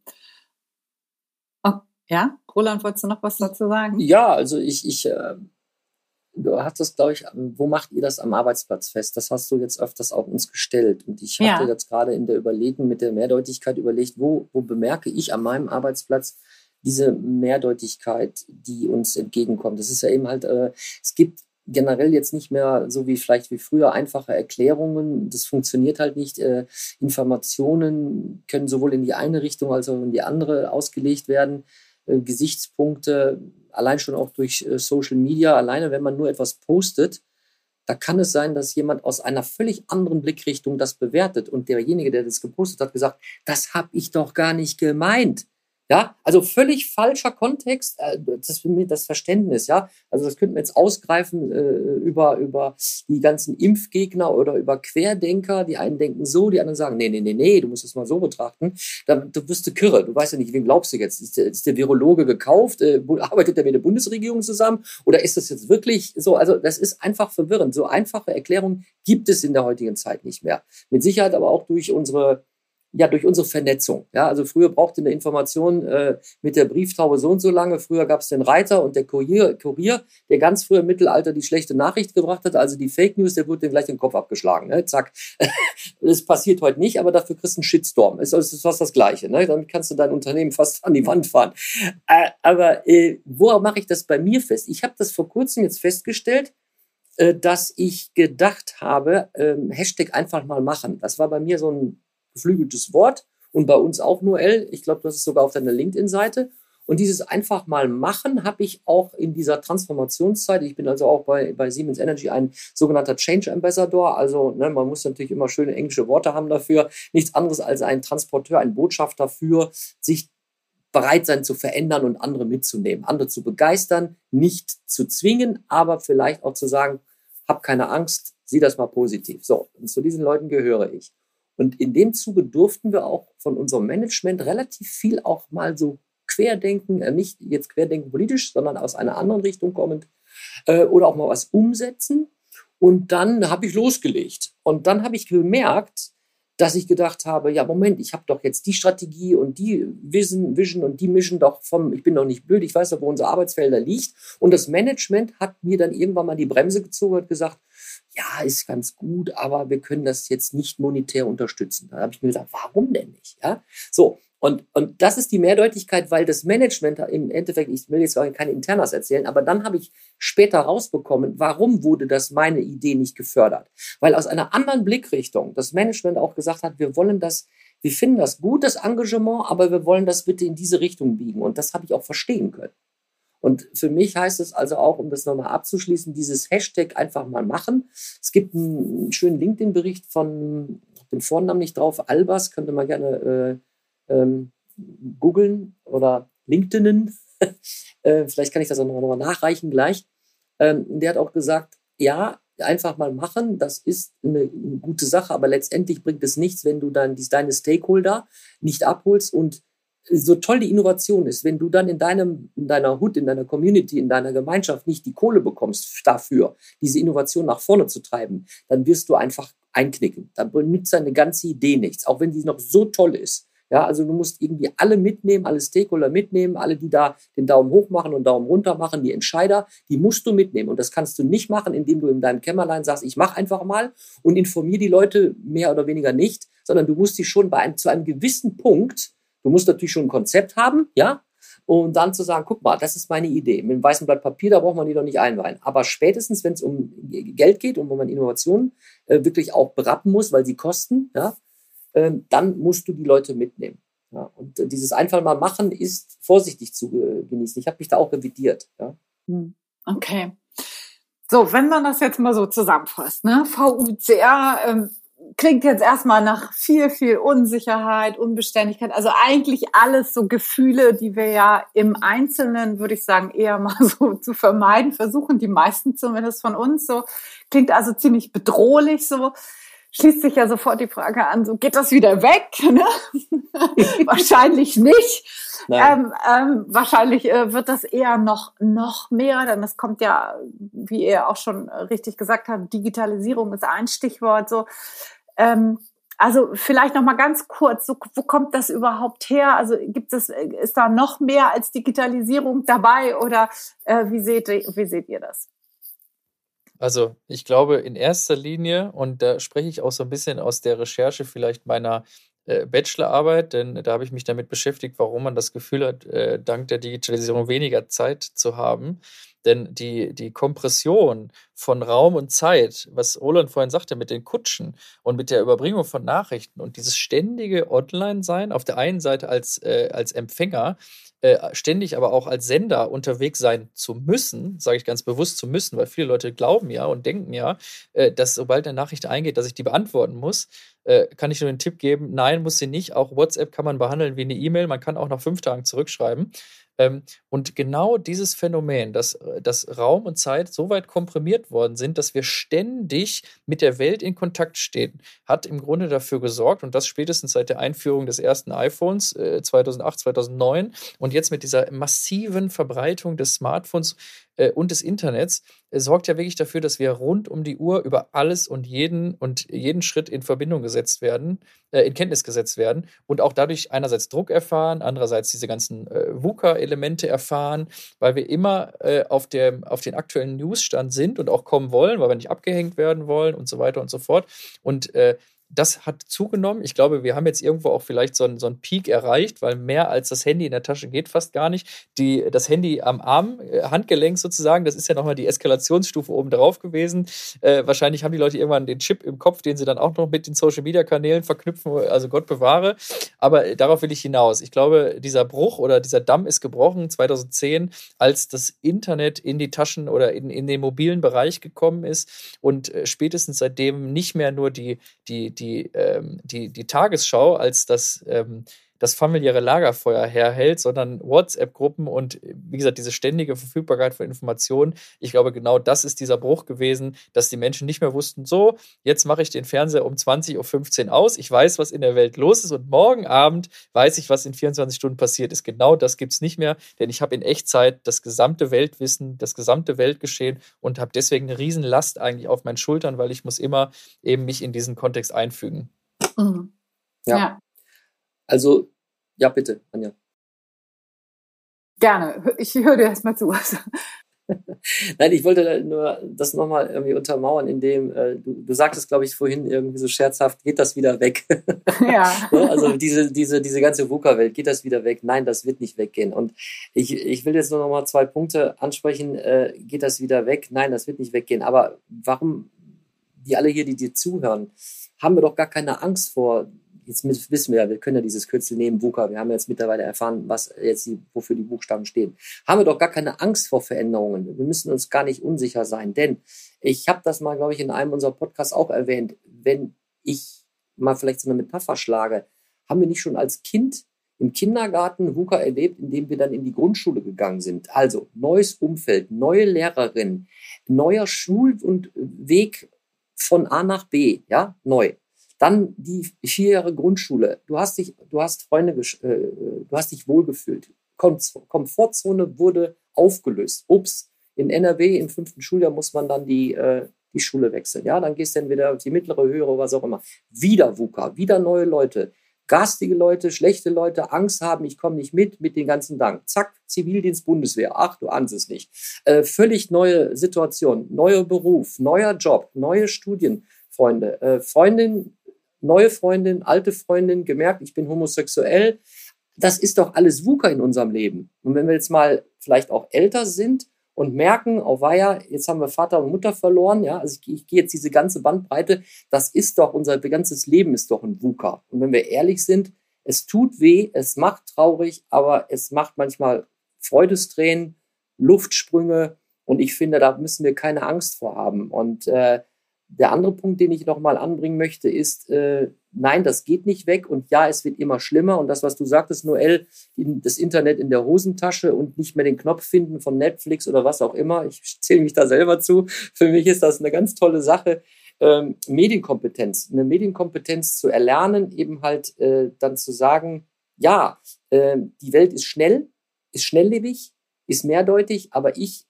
Oh, ja, Roland, wolltest du noch was dazu sagen? Ja, also ich, ich äh, du hast das, glaube ich, wo macht ihr das am Arbeitsplatz fest? Das hast du jetzt öfters auch uns gestellt. Und ich hatte ja. jetzt gerade in der Überlegung mit der Mehrdeutigkeit überlegt, wo, wo bemerke ich an meinem Arbeitsplatz diese Mehrdeutigkeit, die uns entgegenkommt. Das ist ja eben halt, äh, es gibt generell jetzt nicht mehr so wie vielleicht wie früher einfache Erklärungen. Das funktioniert halt nicht. Äh, Informationen können sowohl in die eine Richtung als auch in die andere ausgelegt werden. Äh, Gesichtspunkte allein schon auch durch äh, Social Media, alleine wenn man nur etwas postet, da kann es sein, dass jemand aus einer völlig anderen Blickrichtung das bewertet und derjenige, der das gepostet hat, gesagt, das habe ich doch gar nicht gemeint. Ja, also völlig falscher Kontext, äh, das das Verständnis, ja. Also das könnten wir jetzt ausgreifen äh, über, über die ganzen Impfgegner oder über Querdenker. Die einen denken so, die anderen sagen, nee, nee, nee, nee, du musst es mal so betrachten. Da, du wirst du kirre, du weißt ja nicht, wen glaubst du jetzt? Ist der, ist der Virologe gekauft? Äh, arbeitet er mit der Bundesregierung zusammen? Oder ist das jetzt wirklich so? Also das ist einfach verwirrend. So einfache Erklärungen gibt es in der heutigen Zeit nicht mehr. Mit Sicherheit aber auch durch unsere ja, durch unsere Vernetzung. Ja, also früher brauchte eine Information äh, mit der Brieftaube so und so lange. Früher gab es den Reiter und der Kurier, Kurier, der ganz früher im Mittelalter die schlechte Nachricht gebracht hat, also die Fake News, der wurde dann gleich den Kopf abgeschlagen. Ne? Zack. [LAUGHS] das passiert heute nicht, aber dafür kriegst du einen Shitstorm. Ist, ist fast das Gleiche. Ne? Damit kannst du dein Unternehmen fast an die Wand fahren. Äh, aber äh, worauf mache ich das bei mir fest? Ich habe das vor kurzem jetzt festgestellt, äh, dass ich gedacht habe, ähm, Hashtag einfach mal machen. Das war bei mir so ein geflügeltes Wort und bei uns auch nur L. Ich glaube, das ist sogar auf deiner LinkedIn-Seite. Und dieses einfach mal machen habe ich auch in dieser Transformationszeit. Ich bin also auch bei, bei Siemens Energy ein sogenannter Change Ambassador. Also ne, man muss natürlich immer schöne englische Worte haben dafür. Nichts anderes als ein Transporteur, ein Botschafter für sich bereit sein zu verändern und andere mitzunehmen, andere zu begeistern, nicht zu zwingen, aber vielleicht auch zu sagen, hab keine Angst, sieh das mal positiv. So, und zu diesen Leuten gehöre ich. Und in dem Zuge durften wir auch von unserem Management relativ viel auch mal so querdenken, äh, nicht jetzt querdenken politisch, sondern aus einer anderen Richtung kommend, äh, oder auch mal was umsetzen. Und dann habe ich losgelegt. Und dann habe ich gemerkt, dass ich gedacht habe, ja, Moment, ich habe doch jetzt die Strategie und die Vision, Vision und die Mission doch vom, ich bin doch nicht blöd, ich weiß doch, wo unser Arbeitsfelder liegt. Und das Management hat mir dann irgendwann mal die Bremse gezogen und gesagt, ja, ist ganz gut, aber wir können das jetzt nicht monetär unterstützen. Da habe ich mir gesagt, warum denn nicht? Ja, so. Und, und das ist die Mehrdeutigkeit, weil das Management im Endeffekt, ich will jetzt auch keine Internas erzählen, aber dann habe ich später rausbekommen, warum wurde das meine Idee nicht gefördert? Weil aus einer anderen Blickrichtung das Management auch gesagt hat, wir wollen das, wir finden das gut, das Engagement, aber wir wollen das bitte in diese Richtung biegen. Und das habe ich auch verstehen können. Und für mich heißt es also auch, um das nochmal abzuschließen, dieses Hashtag einfach mal machen. Es gibt einen schönen LinkedIn-Bericht von, den Vornamen nicht drauf, Albers, könnte man gerne äh, ähm, googeln oder LinkedInen. [LAUGHS] äh, vielleicht kann ich das auch nochmal nachreichen gleich. Ähm, der hat auch gesagt, ja, einfach mal machen, das ist eine, eine, gute Sache, aber letztendlich bringt es nichts, wenn du dann die, deine Stakeholder nicht abholst und so toll die Innovation ist, wenn du dann in deinem, in deiner Hut, in deiner Community, in deiner Gemeinschaft nicht die Kohle bekommst dafür, diese Innovation nach vorne zu treiben, dann wirst du einfach einknicken. Dann benutzt deine ganze Idee nichts, auch wenn die noch so toll ist. Ja, also du musst irgendwie alle mitnehmen, alle Stakeholder mitnehmen, alle, die da den Daumen hoch machen und Daumen runter machen, die Entscheider, die musst du mitnehmen. Und das kannst du nicht machen, indem du in deinem Kämmerlein sagst, ich mache einfach mal und informiere die Leute mehr oder weniger nicht, sondern du musst sie schon bei einem, zu einem gewissen Punkt, du musst natürlich schon ein Konzept haben, ja, und dann zu sagen, guck mal, das ist meine Idee. Mit einem weißen Blatt Papier, da braucht man die doch nicht einweihen. Aber spätestens, wenn es um Geld geht und wo man Innovationen äh, wirklich auch berappen muss, weil sie kosten, ja, ähm, dann musst du die Leute mitnehmen. Ja, und äh, dieses einfach mal machen ist vorsichtig zu genießen. Ich habe mich da auch revidiert. Ja. Hm, okay. So, wenn man das jetzt mal so zusammenfasst, ne? VUCR ähm, klingt jetzt erstmal nach viel, viel Unsicherheit, Unbeständigkeit, also eigentlich alles so Gefühle, die wir ja im Einzelnen, würde ich sagen, eher mal [LAUGHS] so zu vermeiden versuchen, die meisten zumindest von uns so. Klingt also ziemlich bedrohlich so schließt sich ja sofort die Frage an, so geht das wieder weg? [LAUGHS] Ne? [LAUGHS] wahrscheinlich nicht. Ähm, ähm, wahrscheinlich äh, wird das eher noch, noch mehr, denn es kommt ja, wie ihr auch schon richtig gesagt habt, Digitalisierung ist ein Stichwort. So, ähm, also vielleicht noch mal ganz kurz, so, wo kommt das überhaupt her? Also gibt es, ist da noch mehr als Digitalisierung dabei oder äh, wie seht, wie seht ihr das? Also ich glaube in erster Linie, und da spreche ich auch so ein bisschen aus der Recherche vielleicht meiner äh, Bachelorarbeit, denn da habe ich mich damit beschäftigt, warum man das Gefühl hat, äh, dank der Digitalisierung weniger Zeit zu haben. Denn die, die Kompression von Raum und Zeit, was Roland vorhin sagte, mit den Kutschen und mit der Überbringung von Nachrichten und dieses ständige Online-Sein, auf der einen Seite als, äh, als Empfänger, äh, ständig aber auch als Sender unterwegs sein zu müssen, sage ich ganz bewusst zu müssen, weil viele Leute glauben ja und denken ja, äh, dass sobald eine Nachricht eingeht, dass ich die beantworten muss, äh, kann ich nur den Tipp geben, nein, muss sie nicht. Auch WhatsApp kann man behandeln wie eine E-Mail, man kann auch nach fünf Tagen zurückschreiben. Ähm, und genau dieses Phänomen, dass, äh, dass Raum und Zeit so weit komprimiert worden sind, dass wir ständig mit der Welt in Kontakt stehen, hat im Grunde dafür gesorgt, und das spätestens seit der Einführung des ersten iPhones äh, 2008, 2009 und jetzt mit dieser massiven Verbreitung des Smartphones äh, und des Internets äh, sorgt ja wirklich dafür, dass wir rund um die Uhr über alles und jeden und jeden Schritt in Verbindung gesetzt werden, äh, in Kenntnis gesetzt werden und auch dadurch einerseits Druck erfahren, andererseits diese ganzen äh, VUCA-Elemente erfahren, weil wir immer äh, auf, der, auf den aktuellen Newsstand sind und auch kommen wollen, weil wir nicht abgehängt werden wollen und so weiter und so fort. Und äh, das hat zugenommen. Ich glaube, wir haben jetzt irgendwo auch vielleicht so einen, so einen Peak erreicht, weil mehr als das Handy in der Tasche geht fast gar nicht. Die, das Handy am Arm, äh, Handgelenk sozusagen, das ist ja nochmal die Eskalationsstufe oben drauf gewesen. Äh, wahrscheinlich haben die Leute irgendwann den Chip im Kopf, den sie dann auch noch mit den Social Media Kanälen verknüpfen. Also Gott bewahre. Aber darauf will ich hinaus. Ich glaube, dieser Bruch oder dieser Damm ist gebrochen 2010, als das Internet in die Taschen oder in, in den mobilen Bereich gekommen ist und äh, spätestens seitdem nicht mehr nur die, die, die, ähm, die, die Tagesschau als das ähm, das familiäre Lagerfeuer herhält, sondern WhatsApp-Gruppen und wie gesagt, diese ständige Verfügbarkeit von Informationen. Ich glaube, genau das ist dieser Bruch gewesen, dass die Menschen nicht mehr wussten, so, jetzt mache ich den Fernseher um 20.15 Uhr aus, ich weiß, was in der Welt los ist und morgen Abend weiß ich, was in 24 Stunden passiert ist. Genau das gibt es nicht mehr, denn ich habe in Echtzeit das gesamte Weltwissen, das gesamte Weltgeschehen und habe deswegen eine Riesenlast eigentlich auf meinen Schultern, weil ich muss immer eben mich in diesen Kontext einfügen. Mhm. Ja. ja. Also, ja, bitte, Anja. Gerne. Ich höre dir erstmal zu. [LAUGHS] Nein, ich wollte nur das nochmal irgendwie untermauern, indem äh, du, du sagtest, glaube ich, vorhin irgendwie so scherzhaft, geht das wieder weg? [LAUGHS] [LAUGHS] Ja. also diese, diese, diese ganze VUCA-Welt, geht das wieder weg? Nein, das wird nicht weggehen. Und ich, ich will jetzt nur nochmal zwei Punkte ansprechen. Äh, geht das wieder weg? Nein, das wird nicht weggehen. Aber warum, die alle hier, die dir zuhören, haben wir doch gar keine Angst vor jetzt wissen wir ja, wir können ja dieses Kürzel nehmen, VUCA. Wir haben jetzt mittlerweile erfahren, was jetzt die, wofür die Buchstaben stehen. Haben wir doch gar keine Angst vor Veränderungen. Wir müssen uns gar nicht unsicher sein, denn ich habe das mal, glaube ich, in einem unserer Podcasts auch erwähnt. Wenn ich mal vielleicht so eine Metapher schlage, haben wir nicht schon als Kind im Kindergarten VUCA erlebt, indem wir dann in die Grundschule gegangen sind. Also neues Umfeld, neue Lehrerin, neuer Schul- und Weg von A nach B, ja, neu. Dann die vier Jahre Grundschule. Du hast dich, du hast Freunde, äh, du hast dich wohlgefühlt. Komfortzone wurde aufgelöst. Ups, in NRW im fünften Schuljahr muss man dann die, äh, die Schule wechseln. Ja, dann gehst du entweder auf die mittlere, höhere, was auch immer. Wieder VUCA, wieder neue Leute. Garstige Leute, schlechte Leute, Angst haben, ich komme nicht mit, mit den ganzen Dank. Zack, Zivildienst, Bundeswehr. Ach, du ahnst es nicht. Äh, völlig neue Situation, neuer Beruf, neuer Job, neue Studienfreunde. Äh, Freundin neue Freundin, alte Freundin, gemerkt, ich bin homosexuell. Das ist doch alles WUKA in unserem Leben. Und wenn wir jetzt mal vielleicht auch älter sind und merken, oh weia, jetzt haben wir Vater und Mutter verloren, ja, also ich, ich gehe jetzt diese ganze Bandbreite, das ist doch, unser ganzes Leben ist doch ein WUKA. Und wenn wir ehrlich sind, es tut weh, es macht traurig, aber es macht manchmal Freudestränen, Luftsprünge und ich finde, da müssen wir keine Angst vor haben. Und äh, der andere Punkt, den ich nochmal anbringen möchte, ist, äh, nein, das geht nicht weg und ja, es wird immer schlimmer. Und das, was du sagtest, Noel, das Internet in der Hosentasche und nicht mehr den Knopf finden von Netflix oder was auch immer, ich zähle mich da selber zu. Für mich ist das eine ganz tolle Sache. Ähm, Medienkompetenz, eine Medienkompetenz zu erlernen, eben halt äh, dann zu sagen, ja, äh, die Welt ist schnell, ist schnelllebig, ist mehrdeutig, aber ich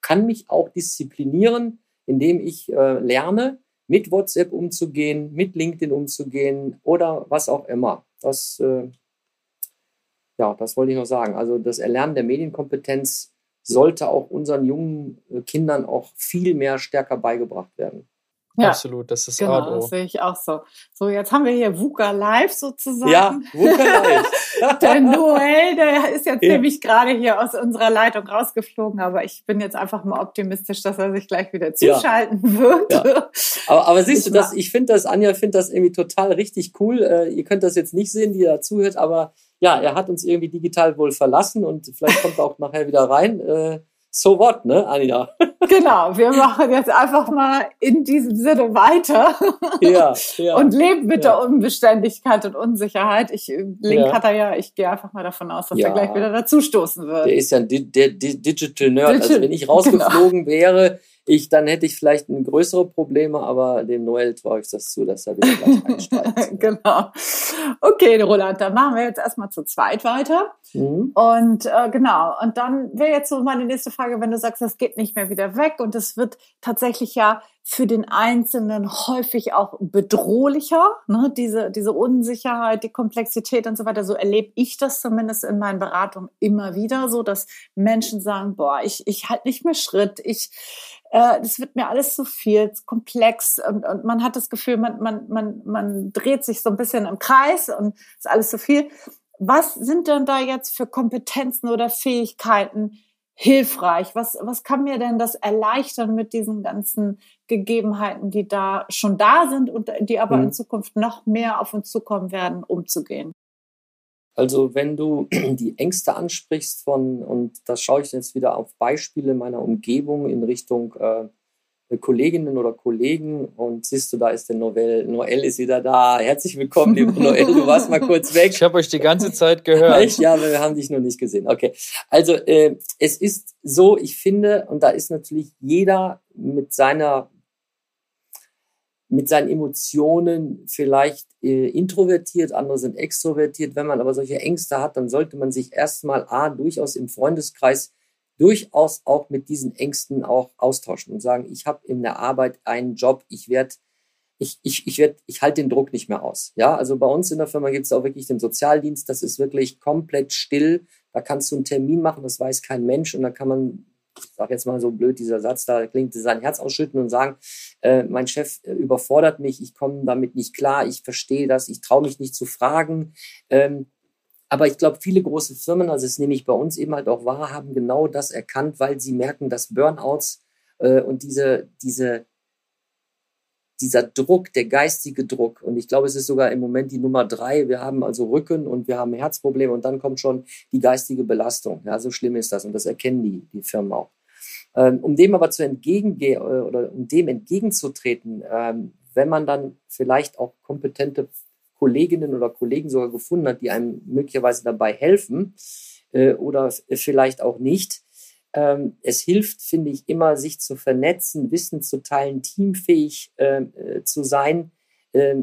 kann mich auch disziplinieren, indem ich äh, lerne, mit WhatsApp umzugehen, mit LinkedIn umzugehen oder was auch immer. Das, äh, ja, das wollte ich noch sagen. Also das Erlernen der Medienkompetenz sollte auch unseren jungen äh, Kindern auch viel mehr stärker beigebracht werden. Ja, Absolut, das ist genau, A das sehe ich auch so. So, jetzt haben wir hier VUCA Live sozusagen. Ja, VUCA Live. [LAUGHS] der Noel, der ist jetzt ja. nämlich gerade hier aus unserer Leitung rausgeflogen, aber ich bin jetzt einfach mal optimistisch, dass er sich gleich wieder zuschalten ja. [LAUGHS] wird. Ja. Aber, aber siehst ich du das, ich finde das, Anja findet das irgendwie total richtig cool. Äh, ihr könnt das jetzt nicht sehen, die da zuhört, aber ja, er hat uns irgendwie digital wohl verlassen und vielleicht kommt er auch nachher wieder rein. Äh, so what, ne, Anja? [LAUGHS] Genau, wir machen jetzt einfach mal in diesem Sinne weiter [LAUGHS] ja, ja, und leben mit ja. der Unbeständigkeit und Unsicherheit. Ich, Link ja. hat er ja, ich gehe einfach mal davon aus, dass ja. er gleich wieder dazustoßen wird. Der ist ja ein Di der Digital Nerd. Digital, also wenn ich rausgeflogen genau. wäre, ich, dann hätte ich vielleicht größere Probleme, aber dem Noel traue ich das zu, dass er wieder gleich [LAUGHS] einsteigt. genau. Okay, Roland, dann machen wir jetzt erstmal zu zweit weiter. Mhm. Und äh, genau, und dann wäre jetzt so meine nächste Frage, wenn du sagst, das geht nicht mehr wieder weg und es wird tatsächlich ja für den Einzelnen häufig auch bedrohlicher, ne? diese, diese Unsicherheit, die Komplexität und so weiter. So erlebe ich das zumindest in meinen Beratungen immer wieder so, dass Menschen sagen, boah, ich, ich halte nicht mehr Schritt, ich, äh, das wird mir alles zu viel, komplex und, und man hat das Gefühl, man, man, man, man dreht sich so ein bisschen im Kreis und ist alles zu viel. Was sind denn da jetzt für Kompetenzen oder Fähigkeiten hilfreich? Was, was kann mir denn das erleichtern mit diesen ganzen Gegebenheiten, die da schon da sind und die aber mhm. in Zukunft noch mehr auf uns zukommen werden, umzugehen? Also wenn du [CLEARS THROAT] die Ängste ansprichst von, und das schaue ich jetzt wieder auf Beispiele meiner Umgebung in Richtung äh, Kolleginnen oder Kollegen und siehst du, da ist der Noel. Noel ist wieder da. Herzlich willkommen, lieber Noel. Du warst mal kurz [LAUGHS] weg. Ich habe euch die ganze Zeit gehört. Echt? [LAUGHS] Ja, wir haben dich noch nicht gesehen. Okay. Also äh, es ist so, ich finde, und da ist natürlich jeder mit seiner mit seinen Emotionen vielleicht äh, introvertiert, andere sind extrovertiert. Wenn man aber solche Ängste hat, dann sollte man sich erstmal A, durchaus im Freundeskreis durchaus auch mit diesen Ängsten auch austauschen und sagen, ich habe in der Arbeit einen Job, ich werde ich, ich, ich, werd, ich halte den Druck nicht mehr aus. Ja, also bei uns in der Firma gibt es auch wirklich den Sozialdienst, das ist wirklich komplett still. Da kannst du einen Termin machen, das weiß kein Mensch und da kann man ich sage jetzt mal so blöd, dieser Satz da klingt, sein Herz ausschütten und sagen, äh, mein Chef äh, überfordert mich, ich komme damit nicht klar, ich verstehe das, ich traue mich nicht zu fragen. Ähm, aber ich glaube, viele große Firmen, also es nehme ich bei uns eben halt auch wahr, haben genau das erkannt, weil sie merken, dass Burnouts äh, und diese, diese, dieser Druck, der geistige Druck, und ich glaube, es ist sogar im Moment die Nummer drei. Wir haben also Rücken und wir haben Herzprobleme und dann kommt schon die geistige Belastung. Ja, so schlimm ist das und das erkennen die, die Firmen auch. Ähm, um dem aber zu entgegengehen äh, oder um dem entgegenzutreten, ähm, wenn man dann vielleicht auch kompetente Kolleginnen oder Kollegen sogar gefunden hat, die einem möglicherweise dabei helfen äh, oder vielleicht auch nicht. Ähm, es hilft, finde ich, immer, sich zu vernetzen, Wissen zu teilen, teamfähig äh, äh zu sein, äh,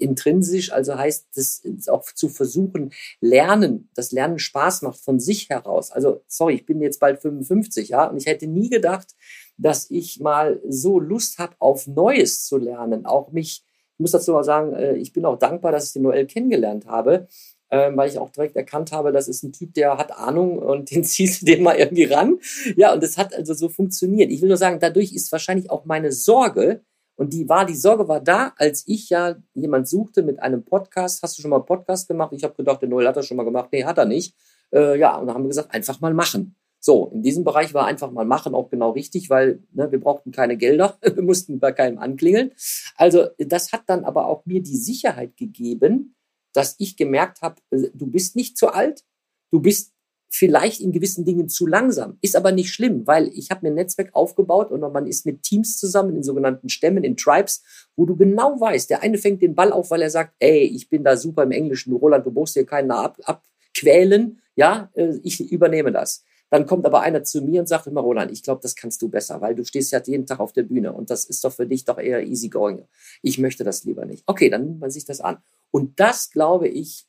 intrinsisch, also heißt es auch zu versuchen, lernen, das Lernen Spaß macht von sich heraus. Also, sorry, ich bin jetzt bald 55, ja, und ich hätte nie gedacht, dass ich mal so Lust habe, auf Neues zu lernen, auch mich ich muss dazu mal sagen, äh, ich bin auch dankbar, dass ich den Noel kennengelernt habe, ähm, weil ich auch direkt erkannt habe, das ist ein Typ, der hat Ahnung und [LAUGHS] den ziehst du den mal irgendwie ran. Ja, und das hat also so funktioniert. Ich will nur sagen, dadurch ist wahrscheinlich auch meine Sorge, und die war, die Sorge war da, als ich ja jemand suchte mit einem Podcast. Hast du schon mal einen Podcast gemacht? Ich habe gedacht, der Noel hat das schon mal gemacht. Nee, hat er nicht. Äh, ja, und dann haben wir gesagt, einfach mal machen. So, in diesem Bereich war einfach mal machen auch genau richtig, weil ne, wir brauchten keine Gelder, [LAUGHS] wir mussten bei keinem anklingeln. Also das hat dann aber auch mir die Sicherheit gegeben, dass ich gemerkt habe, äh, du bist nicht zu alt, du bist vielleicht in gewissen Dingen zu langsam, ist aber nicht schlimm, weil ich habe mir ein Netzwerk aufgebaut und man ist mit Teams zusammen in sogenannten Stämmen, in Tribes, wo du genau weißt, der eine fängt den Ball auf, weil er sagt, ey, ich bin da super im Englischen, Roland, du brauchst hier keinen ab, abquälen, ja, äh, ich übernehme das. Dann kommt aber einer zu mir und sagt immer, Roland, ich glaube, das kannst du besser, weil du stehst ja jeden Tag auf der Bühne und das ist doch für dich doch eher easy going. Ich möchte das lieber nicht. Okay, dann nimmt man sich das an. Und das, glaube ich,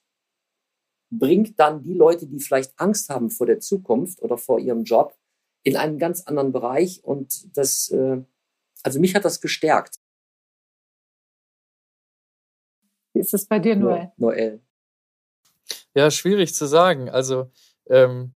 bringt dann die Leute, die vielleicht Angst haben vor der Zukunft oder vor ihrem Job, in einen ganz anderen Bereich. Und das, äh, also mich hat das gestärkt. Wie ist es bei dir, Noel? Noel. Ja, schwierig zu sagen. Also ähm,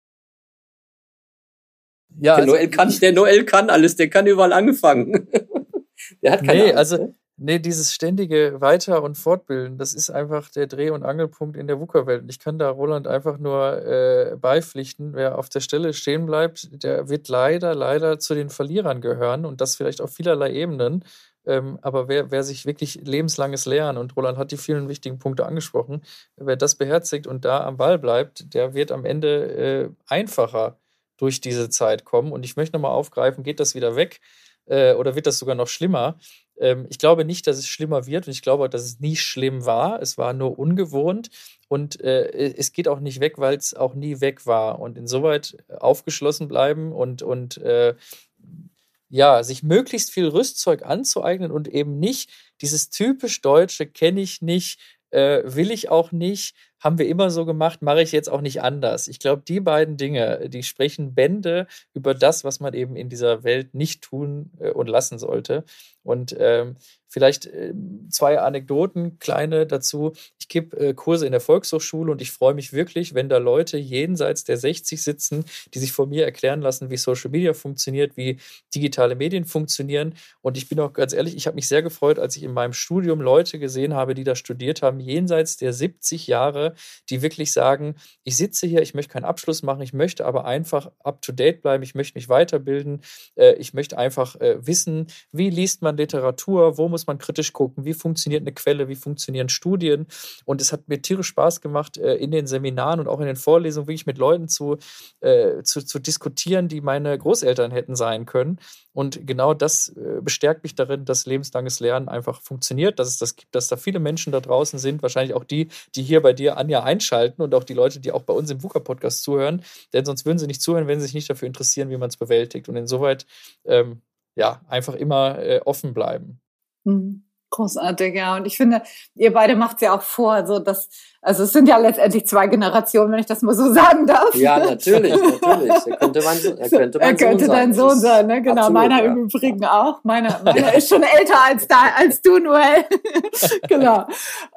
ja, der, also, Noel kann, der Noel kann alles, der kann überall angefangen. [LAUGHS] der hat keine nee, Angst, also, ne? nee, dieses ständige Weiter- und Fortbilden, das ist einfach der Dreh- und Angelpunkt in der VUCA-Welt. Ich kann da Roland einfach nur äh, beipflichten. Wer auf der Stelle stehen bleibt, der wird leider, leider zu den Verlierern gehören und das vielleicht auf vielerlei Ebenen. Ähm, aber wer, wer sich wirklich lebenslanges Lernen, und Roland hat die vielen wichtigen Punkte angesprochen, wer das beherzigt und da am Ball bleibt, der wird am Ende äh, einfacher durch diese Zeit kommen. Und ich möchte nochmal aufgreifen, geht das wieder weg äh, oder wird das sogar noch schlimmer? Ähm, ich glaube nicht, dass es schlimmer wird und ich glaube, dass es nie schlimm war. Es war nur ungewohnt und äh, es geht auch nicht weg, weil es auch nie weg war. Und insoweit aufgeschlossen bleiben und, und äh, ja, sich möglichst viel Rüstzeug anzueignen und eben nicht dieses typisch Deutsche kenne ich nicht, äh, will ich auch nicht, haben wir immer so gemacht, mache ich jetzt auch nicht anders. Ich glaube, die beiden Dinge, die sprechen Bände über das, was man eben in dieser Welt nicht tun äh, und lassen sollte. Und ähm, Vielleicht äh, zwei Anekdoten, kleine dazu. Ich gebe äh, Kurse in der Volkshochschule und ich freue mich wirklich, wenn da Leute jenseits der 60 sitzen, die sich von mir erklären lassen, wie Social Media funktioniert, wie digitale Medien funktionieren. Und ich bin auch ganz ehrlich, ich habe mich sehr gefreut, als ich in meinem Studium Leute gesehen habe, die da studiert haben, jenseits der 70 Jahre, die wirklich sagen, ich sitze hier, ich möchte keinen Abschluss machen, ich möchte aber einfach up-to-date bleiben, ich möchte mich weiterbilden, äh, ich möchte einfach äh, wissen, wie liest man Literatur, wo muss man kritisch gucken, wie funktioniert eine Quelle, wie funktionieren Studien. Und es hat mir tierisch Spaß gemacht, äh, in den Seminaren und auch in den Vorlesungen wirklich mit Leuten zu, zu, zu diskutieren, die meine Großeltern hätten sein können. Und genau das bestärkt mich darin, dass lebenslanges Lernen einfach funktioniert, dass es das gibt, dass da viele Menschen da draußen sind, wahrscheinlich auch die, die hier bei dir, Anja, einschalten und auch die Leute, die auch bei uns im VUCA-Podcast zuhören. Denn sonst würden sie nicht zuhören, wenn sie sich nicht dafür interessieren, wie man es bewältigt. Und insoweit, ähm, ja, einfach immer äh, offen bleiben. Mhm. Großartig, ja. Und ich finde, ihr beide macht es ja auch vor, so dass, also es sind ja letztendlich zwei Generationen, wenn ich das mal so [LAUGHS] sagen darf. Ja, natürlich, natürlich. Er könnte mein, er könnte mein er könnte Sohn dein sein. Sohn sein, ne? Genau. Absolut, meiner ja. im Übrigen auch. Meiner, [LAUGHS] meiner ist schon älter als da, als du, Noel. [LAUGHS] genau.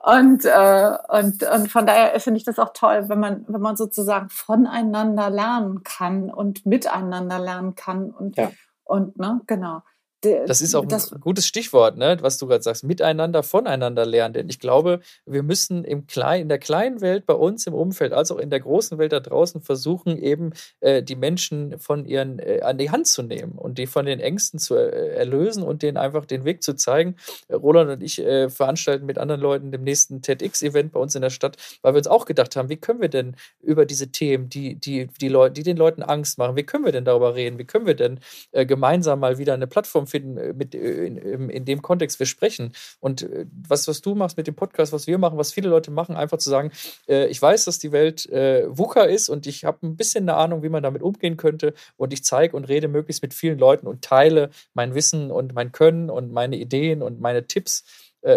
Und, äh, und, und von daher finde ich das auch toll, wenn man, wenn man sozusagen voneinander lernen kann und miteinander lernen kann und, ja. und ne, genau das ist auch das, ein gutes Stichwort, ne, was du gerade sagst, miteinander, voneinander lernen. Denn ich glaube, wir müssen im Klein, in der kleinen Welt bei uns im Umfeld, als auch in der großen Welt da draußen versuchen, eben äh, die Menschen von ihren äh, an die Hand zu nehmen und die von den Ängsten zu äh, erlösen und denen einfach den Weg zu zeigen. Roland und ich äh, veranstalten mit anderen Leuten dem nächsten TEDx-Event bei uns in der Stadt, weil wir uns auch gedacht haben, wie können wir denn über diese Themen, die, die, die, Leute, die den Leuten Angst machen, wie können wir denn darüber reden? Wie können wir denn äh, gemeinsam mal wieder eine Plattform finden, äh, mit, äh, in, in, dem Kontext wir sprechen. Und äh, was, was du machst mit dem Podcast, was wir machen, was viele Leute machen, einfach zu sagen, ich weiß, dass die Welt VUCA ist und ich habe ein bisschen eine Ahnung, wie man damit umgehen könnte und ich zeige und rede möglichst mit vielen Leuten und teile mein Wissen und mein Können und meine Ideen und meine Tipps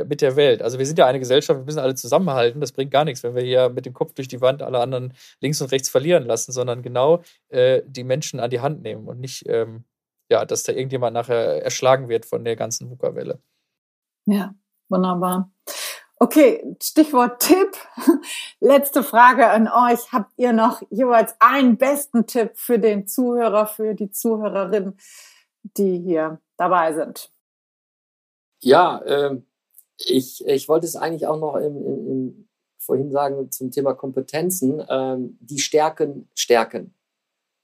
mit der Welt. Also wir sind ja eine Gesellschaft, wir müssen alle zusammenhalten. Das bringt gar nichts, wenn wir hier mit dem Kopf durch die Wand alle anderen links und rechts verlieren lassen, sondern genau äh, die Menschen an die Hand nehmen und nicht ähm, ja, dass da irgendjemand nachher erschlagen wird von der ganzen VUCA-Welle. Ja, wunderbar. Okay, Stichwort Tipp. [LAUGHS] Letzte Frage an euch. Habt ihr noch jeweils einen besten Tipp für den Zuhörer, für die Zuhörerin, die hier dabei sind? Ja, äh, ich, ich wollte es eigentlich auch noch im, im, im vorhin sagen zum Thema Kompetenzen. Ähm, die Stärken stärken.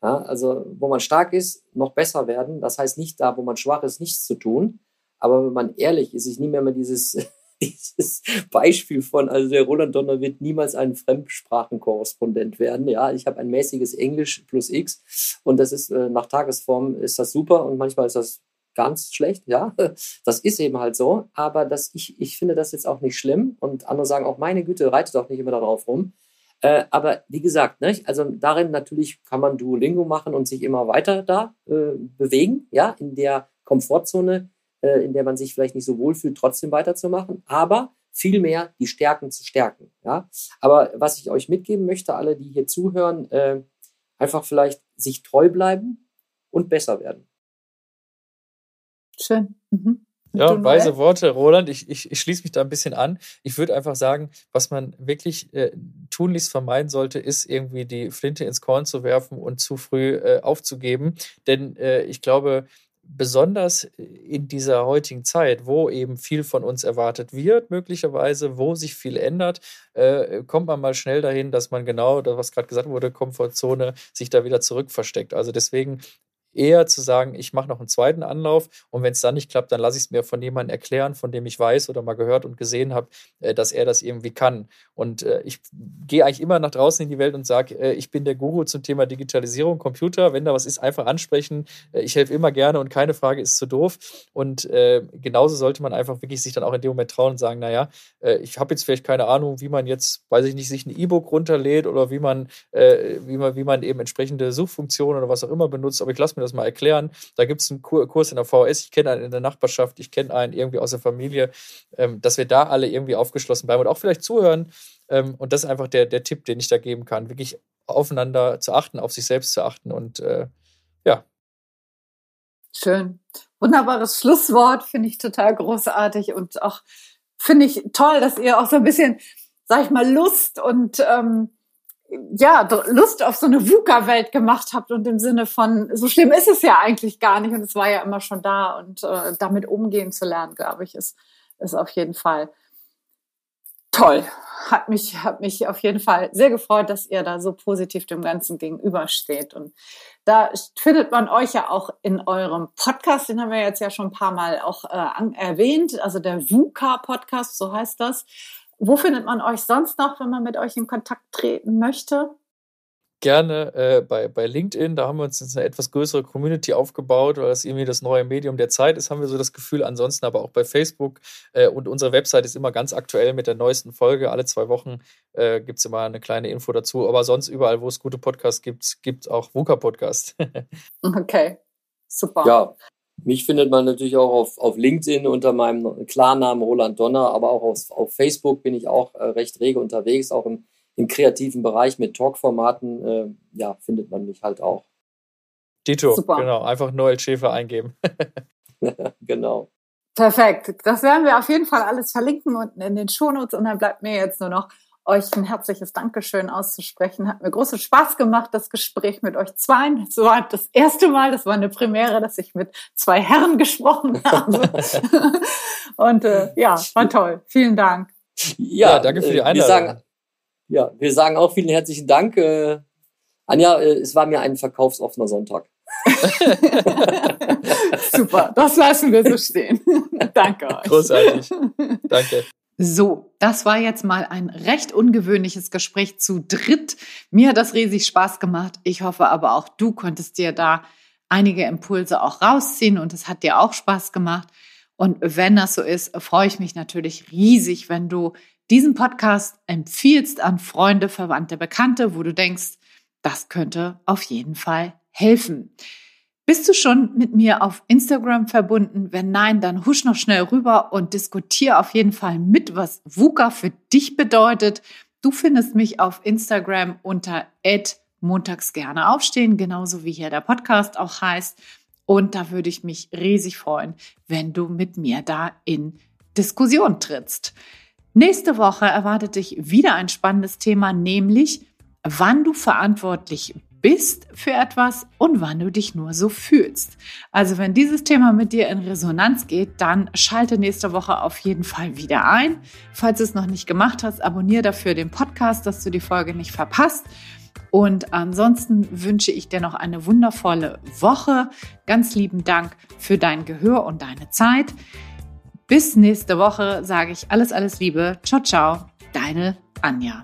Ja, also wo man stark ist, noch besser werden. Das heißt nicht da, wo man schwach ist, nichts zu tun. Aber wenn man ehrlich ist, ich nehme immer dieses, [LAUGHS] dieses Beispiel von, also der Roland Donner wird niemals ein Fremdsprachenkorrespondent werden. Ja, ich habe ein mäßiges Englisch plus X und das ist äh, nach Tagesform ist das super und manchmal ist das ganz schlecht, ja. [LAUGHS] Das ist eben halt so. Aber das, ich, ich finde das jetzt auch nicht schlimm und andere sagen auch, meine Güte, reitet doch nicht immer darauf rum. Äh, aber wie gesagt, ne, also darin natürlich kann man Duolingo machen und sich immer weiter da äh, bewegen, ja, in der Komfortzone, äh, in der man sich vielleicht nicht so wohl fühlt, trotzdem weiterzumachen, aber vielmehr die Stärken zu stärken, ja. Aber was ich euch mitgeben möchte, alle, die hier zuhören, äh, einfach vielleicht sich treu bleiben und besser werden. Schön. Mhm. Ja, weise Worte, Roland. Ich, ich, ich schließe mich da ein bisschen an. Ich würde einfach sagen, was man wirklich äh, tunlichst vermeiden sollte, ist irgendwie die Flinte ins Korn zu werfen und zu früh äh, aufzugeben. Denn äh, ich glaube, besonders in dieser heutigen Zeit, wo eben viel von uns erwartet wird, möglicherweise, wo sich viel ändert, äh, kommt man mal schnell dahin, dass man genau, das, was gerade gesagt wurde, Komfortzone, sich da wieder zurück versteckt. Also deswegen eher zu sagen, ich mache noch einen zweiten Anlauf und wenn es dann nicht klappt, dann lasse ich es mir von jemandem erklären, von dem ich weiß oder mal gehört und gesehen habe, äh, dass er das irgendwie kann. Und äh, ich gehe eigentlich immer nach draußen in die Welt und sage, äh, ich bin der Guru zum Thema Digitalisierung, Computer. Wenn da was ist, einfach ansprechen. ich helfe immer gerne und keine Frage ist zu doof. Und genauso sollte man einfach wirklich sich dann auch in dem Moment trauen und sagen, naja, ich habe jetzt vielleicht keine Ahnung, wie man jetzt, weiß ich nicht, sich ein E-Book runterlädt oder wie man, wie man, wie man eben entsprechende Suchfunktionen oder was auch immer benutzt, aber ich lasse mir das mal erklären. Da gibt es einen Kurs in der VS, ich kenne einen in der Nachbarschaft, ich kenne einen irgendwie aus der Familie, ähm, dass wir da alle irgendwie aufgeschlossen bleiben und auch vielleicht zuhören. Ähm, und das ist einfach der, der Tipp, den ich da geben kann, wirklich aufeinander zu achten, auf sich selbst zu achten und äh, ja. Schön. Wunderbares Schlusswort, finde ich total großartig und auch finde ich toll, dass ihr auch so ein bisschen, sag ich mal, Lust und ähm, ja, Lust auf so eine VUCA-Welt gemacht habt und im Sinne von, so schlimm ist es ja eigentlich gar nicht und es war ja immer schon da und äh, damit umgehen zu lernen, glaube ich, ist, ist auf jeden Fall toll. Hat mich, hat mich auf jeden Fall sehr gefreut, dass ihr da so positiv dem Ganzen gegenübersteht. Und da findet man euch ja auch in eurem Podcast, den haben wir jetzt ja schon ein paar Mal auch äh, erwähnt, also der VUCA-Podcast, so heißt das. Wo findet man euch sonst noch, wenn man mit euch in Kontakt treten möchte? Gerne äh, bei, bei LinkedIn, da haben wir uns jetzt eine etwas größere Community aufgebaut, weil das irgendwie das neue Medium der Zeit ist, haben wir so das Gefühl. Ansonsten aber auch bei Facebook äh, und unsere Website ist immer ganz aktuell mit der neuesten Folge. Alle zwei Wochen äh, gibt es immer eine kleine Info dazu. Aber sonst überall, wo es gute Podcasts gibt, gibt es auch VUCA-Podcast. [LAUGHS] okay, super. Ja, mich findet man natürlich auch auf, auf LinkedIn unter meinem Klarnamen Roland Donner, aber auch auf, auf Facebook bin ich auch äh, recht rege unterwegs, auch im, im kreativen Bereich mit Talkformaten. Äh, ja, findet man mich halt auch. Dito, Super. genau. Einfach Noel Schäfer eingeben. [LAUGHS] genau. Perfekt. Das werden wir auf jeden Fall alles verlinken unten in den Shownotes und dann bleibt mir jetzt nur noch euch ein herzliches Dankeschön auszusprechen. Hat mir großen Spaß gemacht, das Gespräch mit euch zweien. Das war das erste Mal, das war eine Premiere, dass ich mit zwei Herren gesprochen [LAUGHS] habe. Und äh, ja, war toll. Vielen Dank. Ja, ja danke für die Einladung. Wir sagen, ja, wir sagen auch vielen herzlichen Dank. Äh, Anja, äh, es war mir ein verkaufsoffener Sonntag. [LAUGHS] Super, das lassen wir so stehen. [LAUGHS] Danke euch. Großartig. Danke. So, das war jetzt mal ein recht ungewöhnliches Gespräch zu dritt. Mir hat das riesig Spaß gemacht. Ich hoffe aber auch du konntest dir da einige Impulse auch rausziehen und es hat dir auch Spaß gemacht. Und wenn das so ist, freue ich mich natürlich riesig, wenn du diesen Podcast empfiehlst an Freunde, Verwandte, Bekannte, wo du denkst, das könnte auf jeden Fall helfen. Bist du schon mit mir auf Instagram verbunden? Wenn nein, dann husch noch schnell rüber und diskutiere auf jeden Fall mit, was VUCA für dich bedeutet. Du findest mich auf Instagram unter montags gerne aufstehen, genauso wie hier der Podcast auch heißt. Und da würde ich mich riesig freuen, wenn du mit mir da in Diskussion trittst. Nächste Woche erwartet dich wieder ein spannendes Thema, nämlich wann du verantwortlich bist für etwas und wann du dich nur so fühlst. Also wenn dieses Thema mit dir in Resonanz geht, dann schalte nächste Woche auf jeden Fall wieder ein. Falls du es noch nicht gemacht hast, abonniere dafür den Podcast, dass du die Folge nicht verpasst. Und ansonsten wünsche ich dir noch eine wundervolle Woche. Ganz lieben Dank für dein Gehör und deine Zeit. Bis nächste Woche sage ich alles, alles Liebe. Ciao, ciao. Deine Anja.